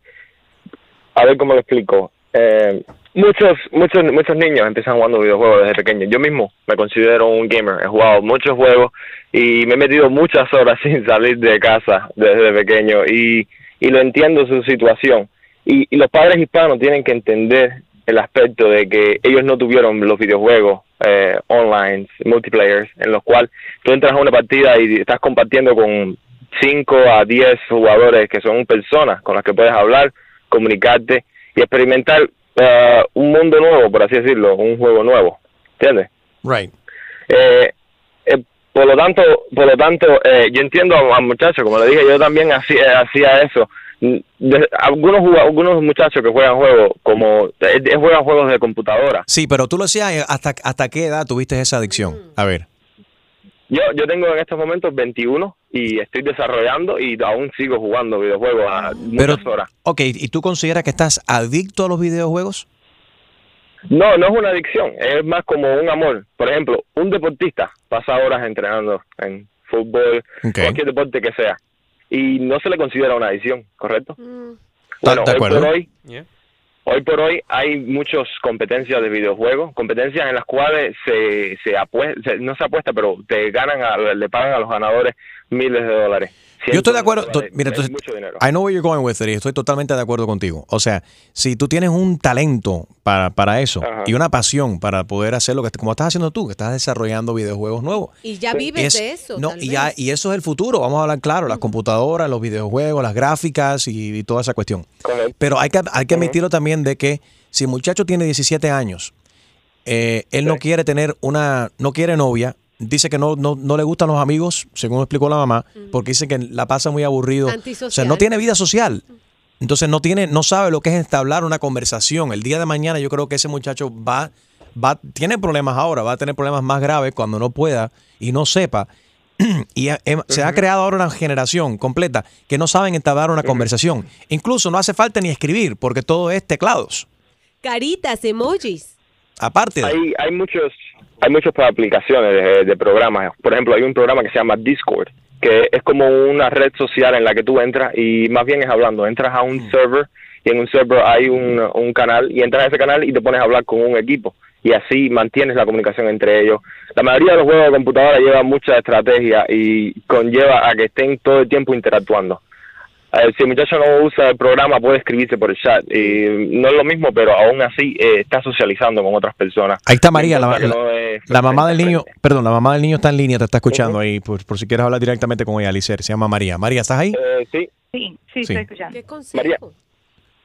a ver cómo lo explico. Eh, muchos, muchos, muchos niños empiezan jugando videojuegos desde pequeños. Yo mismo me considero un gamer. He jugado muchos juegos y me he metido muchas horas (laughs) sin salir de casa desde pequeño y, y lo entiendo su situación. Y, y los padres hispanos tienen que entender el aspecto de que ellos no tuvieron los videojuegos eh, online, multiplayers, en los cuales tú entras a una partida y estás compartiendo con 5 a 10 jugadores que son personas con las que puedes hablar, comunicarte y experimentar eh, un mundo nuevo, por así decirlo, un juego nuevo, ¿entiendes? Right. Eh, eh, por lo tanto, por lo tanto, eh, yo entiendo a, a muchachos, como le dije, yo también hacía, hacía eso. De- algunos algunos muchachos que juegan juegos como eh, juegan juegos de computadora. Sí, pero tú lo decías, eh, ¿hasta, hasta qué edad tuviste esa adicción? A ver. Yo yo tengo en estos momentos 21 y estoy desarrollando y aún sigo jugando videojuegos a Pero, muchas horas. ok, ¿y tú consideras que estás adicto a los videojuegos? No, no es una adicción, es más como un amor. Por ejemplo, un deportista pasa horas entrenando en fútbol, Ok. cualquier deporte que sea, y no se le considera una adicción, ¿correcto? de Bueno, hoy acuerdo. por hoy, hoy por hoy hay muchas competencias de videojuegos, competencias en las cuales se, se apuesta, no se apuesta, pero te ganan, a- le pagan a los ganadores miles de dólares. Yo estoy de acuerdo. De Mira, entonces. I know where you're going with it y estoy totalmente de acuerdo contigo. O sea, si tú tienes un talento para, para eso Ajá. y una pasión para poder hacer lo que, como estás haciendo tú, que estás desarrollando videojuegos nuevos. Y ya vives Es- de eso. No, tal y, ya- y eso es el futuro, vamos a hablar claro, las computadoras, los videojuegos, las gráficas y, y toda esa cuestión. Pero hay que, hay que admitirlo también de que si el muchacho tiene 17 años, eh, él no quiere tener una, no quiere novia, dice que no, no, no le gustan los amigos, según explicó la mamá, porque dice que la pasa muy aburrido. O sea, Antisocial. no tiene vida social. Entonces no tiene, no sabe lo que es entablar una conversación. El día de mañana yo creo que ese muchacho va, va, tiene problemas ahora, va a tener problemas más graves cuando no pueda y no sepa. (clears throat) y em- se ha creado ahora una generación completa que no saben entablar una conversación. Incluso no hace falta ni escribir, porque todo es teclados. Caritas, emojis. Aparte de... hay, hay muchos hay muchas aplicaciones de, de programas. Por ejemplo, hay un programa que se llama Discord, que es como una red social en la que tú entras y más bien es hablando. Entras a un server y en un server hay un, un canal y entras a ese canal y te pones a hablar con un equipo y así mantienes la comunicación entre ellos. La mayoría de los juegos de computadora llevan mucha estrategia y conlleva a que estén todo el tiempo interactuando. Eh, si el muchacho no usa el programa puede escribirse por el chat y no es lo mismo pero aún así eh, está socializando con otras personas Ahí está María, la, la- no es la mamá del niño, perdón, la mamá del niño está en línea, te está escuchando ahí, por, por si quieres hablar directamente con ella, Alicer, se llama María. María, ¿estás ahí? Eh, sí Sí, sí, Sí. estoy escuchando. ¿Qué María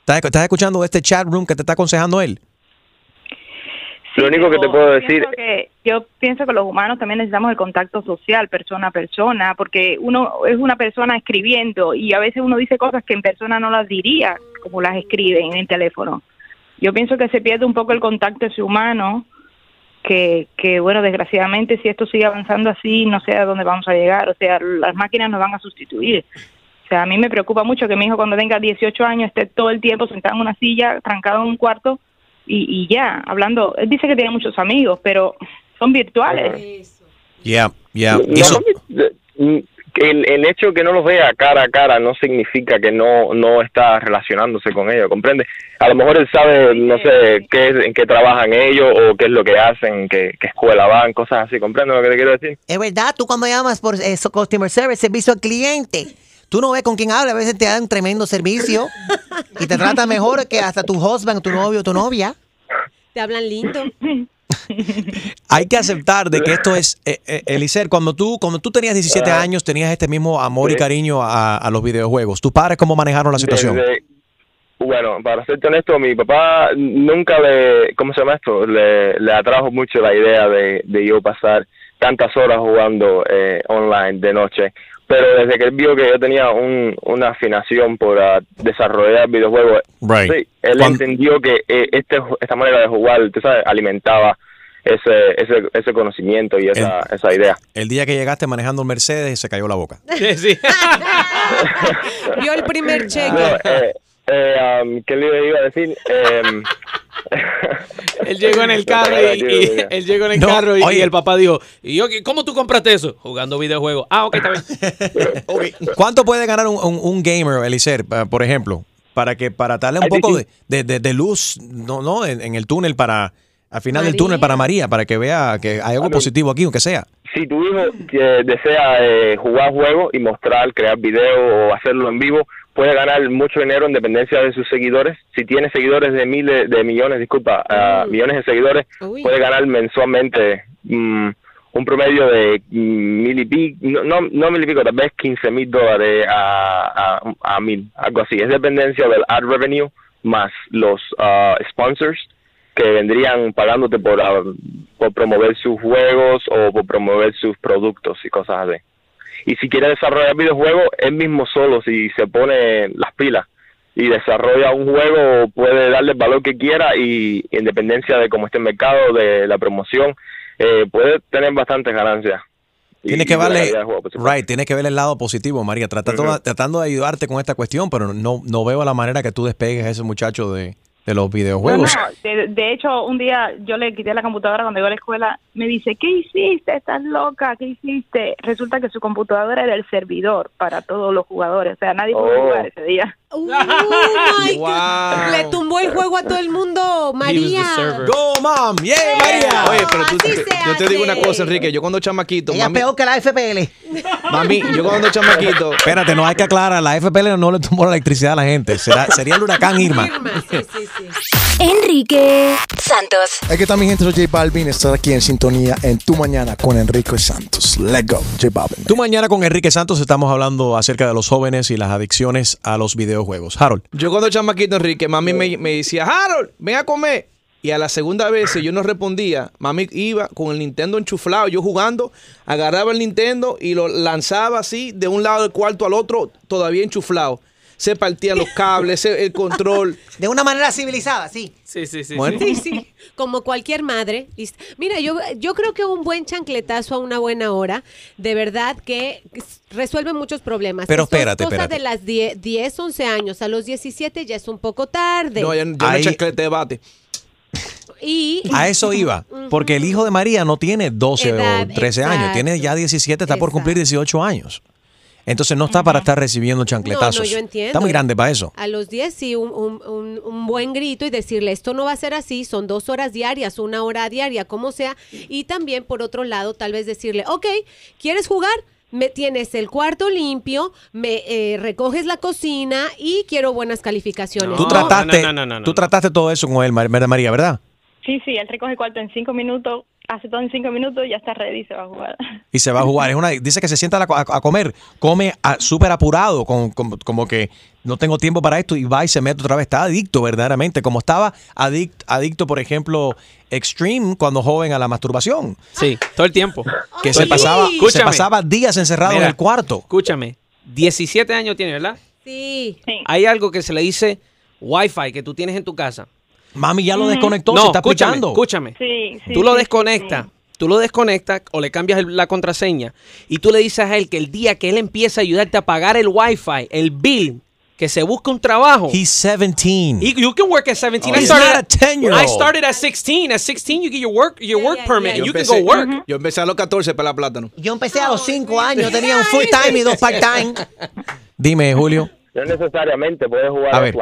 ¿Estás, estás escuchando este chat room que te está aconsejando él? Lo único que te puedo decir que- yo pienso que los humanos también necesitamos el contacto social, persona a persona, porque uno es una persona escribiendo y a veces uno dice cosas que en persona no las diría como las escribe en el teléfono. Yo pienso que se pierde un poco el contacto ese humano, que, que bueno, desgraciadamente si esto sigue avanzando así, no sé a dónde vamos a llegar, o sea, las máquinas nos van a sustituir. O sea, a mí me preocupa mucho que mi hijo cuando tenga 18 años esté todo el tiempo sentado en una silla, trancado en un cuarto y, y ya, hablando. Él dice que tiene muchos amigos, pero son virtuales. Yeah, yeah. No, Eso- mm, el, el hecho de que no los vea cara a cara no significa que no no está relacionándose con ellos, ¿comprende? A lo mejor él sabe, no sé, qué es, en qué trabajan ellos o qué es lo que hacen, qué, qué escuela van, cosas así, ¿comprende lo que te quiero decir? Es verdad, tú cuando llamas por eso, customer service, servicio al cliente, tú no ves con quién habla, a veces te dan un tremendo servicio y te trata mejor que hasta tu husband, tu novio, tu novia. Te hablan lindo. (laughs) Hay que aceptar de que esto es, eh, eh, Elicer, cuando tú, cuando tú tenías 17 Ah. años, tenías este mismo amor y cariño a, a los videojuegos. ¿Tus padres cómo manejaron la situación? Desde- bueno, para serte honesto, mi papá nunca le, ¿cómo se llama esto? Le, le atrajo mucho la idea de, de yo pasar tantas horas jugando eh, online de noche. Pero desde que él vio que yo tenía un, una afinación por ah, desarrollar videojuegos, Right. sí, él Cuando- entendió que eh, este, esta manera de jugar, tú sabes, alimentaba ese, ese, ese conocimiento y esa, esa idea. El día que llegaste manejando un Mercedes se cayó la boca. Sí, sí. (laughs) (laughs) Vio el primer cheque. No, eh, eh, um, ¿Qué le iba a decir? Em, (laughs) Él llegó en el (laughs) carro y, y- él llegó en el No, carro y, oye. y el papá dijo, ¿y yo, qué- cómo tú compraste eso? Jugando videojuegos. Ah, ok, está bien. (laughs) ¿Cuánto puede ganar un, un- un gamer, Elicer, por ejemplo? Para que para darle un poco de, de- de luz no, no, en, en el túnel para, al final del túnel para María, para que vea que hay algo positivo aquí, aunque sea. si tu hijo que desea eh, jugar juegos y mostrar, crear video o hacerlo en vivo, puede ganar mucho dinero en dependencia de sus seguidores. Si tiene seguidores de miles, de millones, disculpa, ah, millones de seguidores, Uy. puede ganar mensualmente mm, un promedio de mm, mil y pico, no, no, mil y pico, tal vez 15 mil dólares a, a, a mil, algo así. Es dependencia del ad revenue más los ah, sponsors que vendrían pagándote por, ah, por promover sus juegos o por promover sus productos y cosas así. Y si quiere desarrollar videojuegos, él mismo solo, si se pone las pilas y desarrolla un juego, puede darle el valor que quiera y en dependencia de cómo esté el mercado, de la promoción, eh, puede tener bastantes ganancias. Tiene que verle, juego, right, tiene que ver el lado positivo, María. Tratando, tratando de ayudarte con esta cuestión, pero no, no veo la manera que tú despegues a ese muchacho de, de los videojuegos. no, de, de hecho, un día yo le quité la computadora cuando iba a la escuela. Me dice, ¿qué hiciste? ¿Estás loca? ¿Qué hiciste? Resulta que su computadora era el servidor para todos los jugadores. O sea, nadie pudo Oh. jugar ese día. (laughs) My Wow. God. Le tumbó el juego a todo el mundo, María. Go, mom. Yeah, María. Oye, pero tú, te- yo te digo una cosa, Enrique. Yo cuando chamaquito, Ella mami, peor que la FPL. mami, yo cuando chamaquito, Espérate, no hay que aclarar. La FPL no le tumbó la electricidad a la gente. Será, sería el huracán Irma. Enrique Santos. Aquí está mi gente, soy J Balvin. Estás aquí en sintonía en Tu Mañana con Enrique Santos. Let's go, J Balvin. Tú mañana con Enrique Santos estamos hablando acerca de los jóvenes y las adicciones a los videojuegos. Harold. yo cuando chamaquito, Enrique, mami me, me decía, Harold, ven a comer. Y a la segunda vez, si yo no respondía, mami iba con el Nintendo enchuflado, yo jugando, agarraba el Nintendo y lo lanzaba así de un lado del cuarto al otro, todavía enchuflado. Se partían los cables, se- el control. (laughs) De una manera civilizada, sí. Sí, sí, sí. Bueno. Sí, sí. Como cualquier madre. Mira, yo, yo creo que un buen chancletazo a una buena hora, de verdad que resuelve muchos problemas. Pero Esto es espérate, cosa espérate. de las 10, 10, 11 años. A los 17 ya es un poco tarde. No, ya, ya no Ahí- es chanclete de bate. Y A eso iba. Porque el hijo de María no tiene 12 Edad, o 13 años. Tiene ya 17, está por cumplir 18 años. Entonces no está para estar recibiendo chancletazos. No, no, yo entiendo. Está muy grande para eso. A los 10 sí, un, un- un- un buen grito y decirle, esto no va a ser así, son dos horas diarias, una hora diaria, como sea. Y también, por otro lado, tal vez decirle, ok, ¿quieres jugar? Me tienes el cuarto limpio, me eh, recoges la cocina y quiero buenas calificaciones. Tú No, trataste, no, no, no, no, tú trataste todo eso con él, Mar- María, ¿verdad? Sí, sí, él recoge cuarto en cinco minutos hace todo en cinco minutos, ya está ready y se va a jugar. Y se va a jugar. Es una, dice que se sienta a, comer, come a- súper apurado, con, con- como que no tengo tiempo para esto y va y se mete otra vez. Está adicto verdaderamente, como estaba adict- adicto, por ejemplo, Extreme cuando joven a la masturbación. Sí, todo el tiempo. Que se pasaba, se pasaba días encerrado en el cuarto. Escúchame, 17 años tiene, ¿verdad? Sí. Hay algo que se le dice Wi-Fi que tú tienes en tu casa. Mami ya lo desconectó, No, se está escúchame, explicando. escúchame. Sí, sí, tú lo sí, desconectas, tú lo desconectas o le cambias el- la contraseña y tú le dices a él que el día que él empieza a ayudarte a pagar el Wi-Fi, el bill, que se busque un trabajo. He's 17. He- you can work at 17. Oh, I he's started not a at- 10-year-old. I started at 16. At 16 you get your work your work permit and Yo you can go work. yo empecé a los 14 para la plátano. Yo empecé a los cinco años, tenía un full time y dos part time. (laughs) Dime, Julio. No necesariamente, puedes jugar A ver.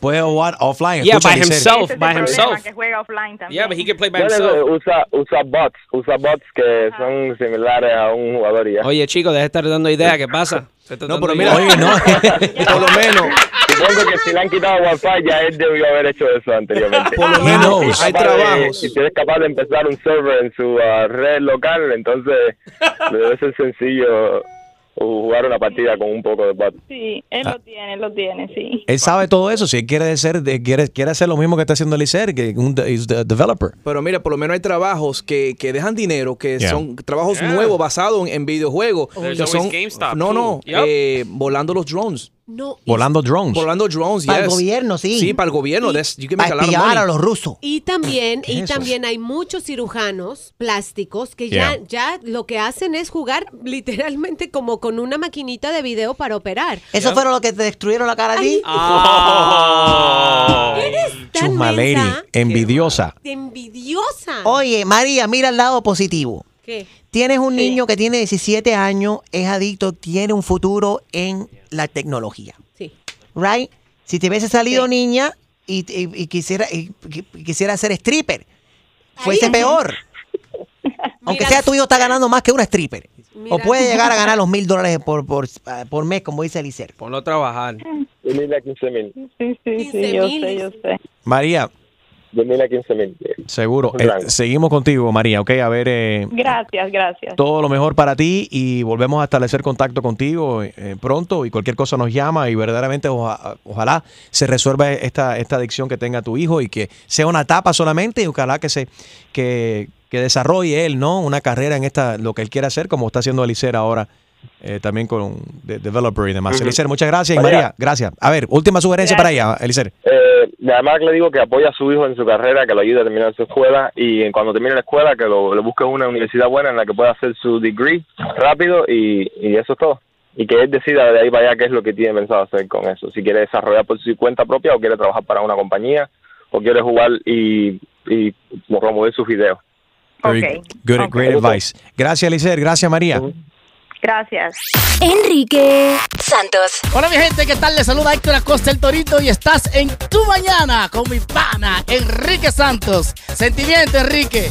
Puede jugar offline. Yeah, Escucha, by himself, Ese es by himself. que juega offline también. Yeah, but he can play by himself. usa, usa bots, usa bots que son similares a un jugador y ya. Oye, chico, deja de estar dando ideas. ¿Qué pasa? No, pero mira, Oye, no. (laughs) por lo menos, Supongo que si le han quitado Wi-Fi, ya él debió haber hecho eso anteriormente. Por lo menos, hay trabajos. Si eres capaz de empezar un server en su ah, red local, entonces debe ser sencillo jugar una partida con un poco de bot. Sí, él lo tiene, él lo tiene, sí. Él sabe todo eso. Si él quiere ser, quiere, quiere hacer lo mismo que está haciendo Elicer, que un de- is the developer. Pero mira, por lo menos hay trabajos que, que dejan dinero, que Yeah. son trabajos Yeah. nuevos basados en, en videojuegos. There's que son, GameStop, no, no, eh, volando los drones. No. Volando drones. Volando drones, Para el gobierno, sí. Sí, para el gobierno. Para a lot of espiar money. a los rusos. Y también, ¿Qué y también hay muchos cirujanos plásticos que Yeah. ya, ya lo que hachacen es jugar literalmente como con una maquinita de video para operar. ¿Eso fueron los que te destruyeron la cara a ti? Ah. Eres tan envidiosa. envidiosa. Oye, María, mira el lado positivo. ¿Qué? Tienes un niño que tiene 17 años, es adicto, tiene un futuro en la tecnología. Sí. Right? Si te hubiese salido niña y, y- y quisiera, y- y quisiera ser stripper, fuese peor. (laughs) Aunque sea tu hijo está ganando más que una stripper. O puede llegar a ganar los mil dólares por, por, por mes, como dice Elicer. Ponlo a trabajar. De mil a quince mil. Sí, sí, sí, yo sé, yo sé. María, De mil a quince mil. seguro. Un Eh, seguimos contigo, María, ¿ok? A ver, eh, Gracias, gracias. todo lo mejor para ti y volvemos a establecer contacto contigo eh, pronto y cualquier cosa nos llama y verdaderamente oja- ojalá se resuelva esta, esta adicción que tenga tu hijo y que sea una etapa solamente y ojalá que se que, que desarrolle él, ¿no? Una carrera en esta, lo que él quiere hacer, como está haciendo Elicer ahora. eh, también con de- developer y demás. Elicer, muchas gracias. Y María. Gracias. A ver, última sugerencia para ella, Elicer. Eh, además le digo que apoya a su hijo en su carrera, que lo ayude a terminar su escuela y en cuando termine la escuela que lo, busque una universidad buena en la que pueda hacer su degree rápido y, y eso es todo. Y que él decida de ahí para allá qué es lo que tiene pensado hacer con eso. Si quiere desarrollar por su cuenta propia o quiere trabajar para una compañía o quiere jugar y, y promover sus videos. Very Ok, good, great advice. Gracias, Elicer. Gracias, María. Gracias. Enrique Santos. Hola mi gente, ¿qué tal? Les saluda Héctor Acosta el Torito y estás en Tu Mañana con mi pana Enrique Santos. Sentimiento, Enrique.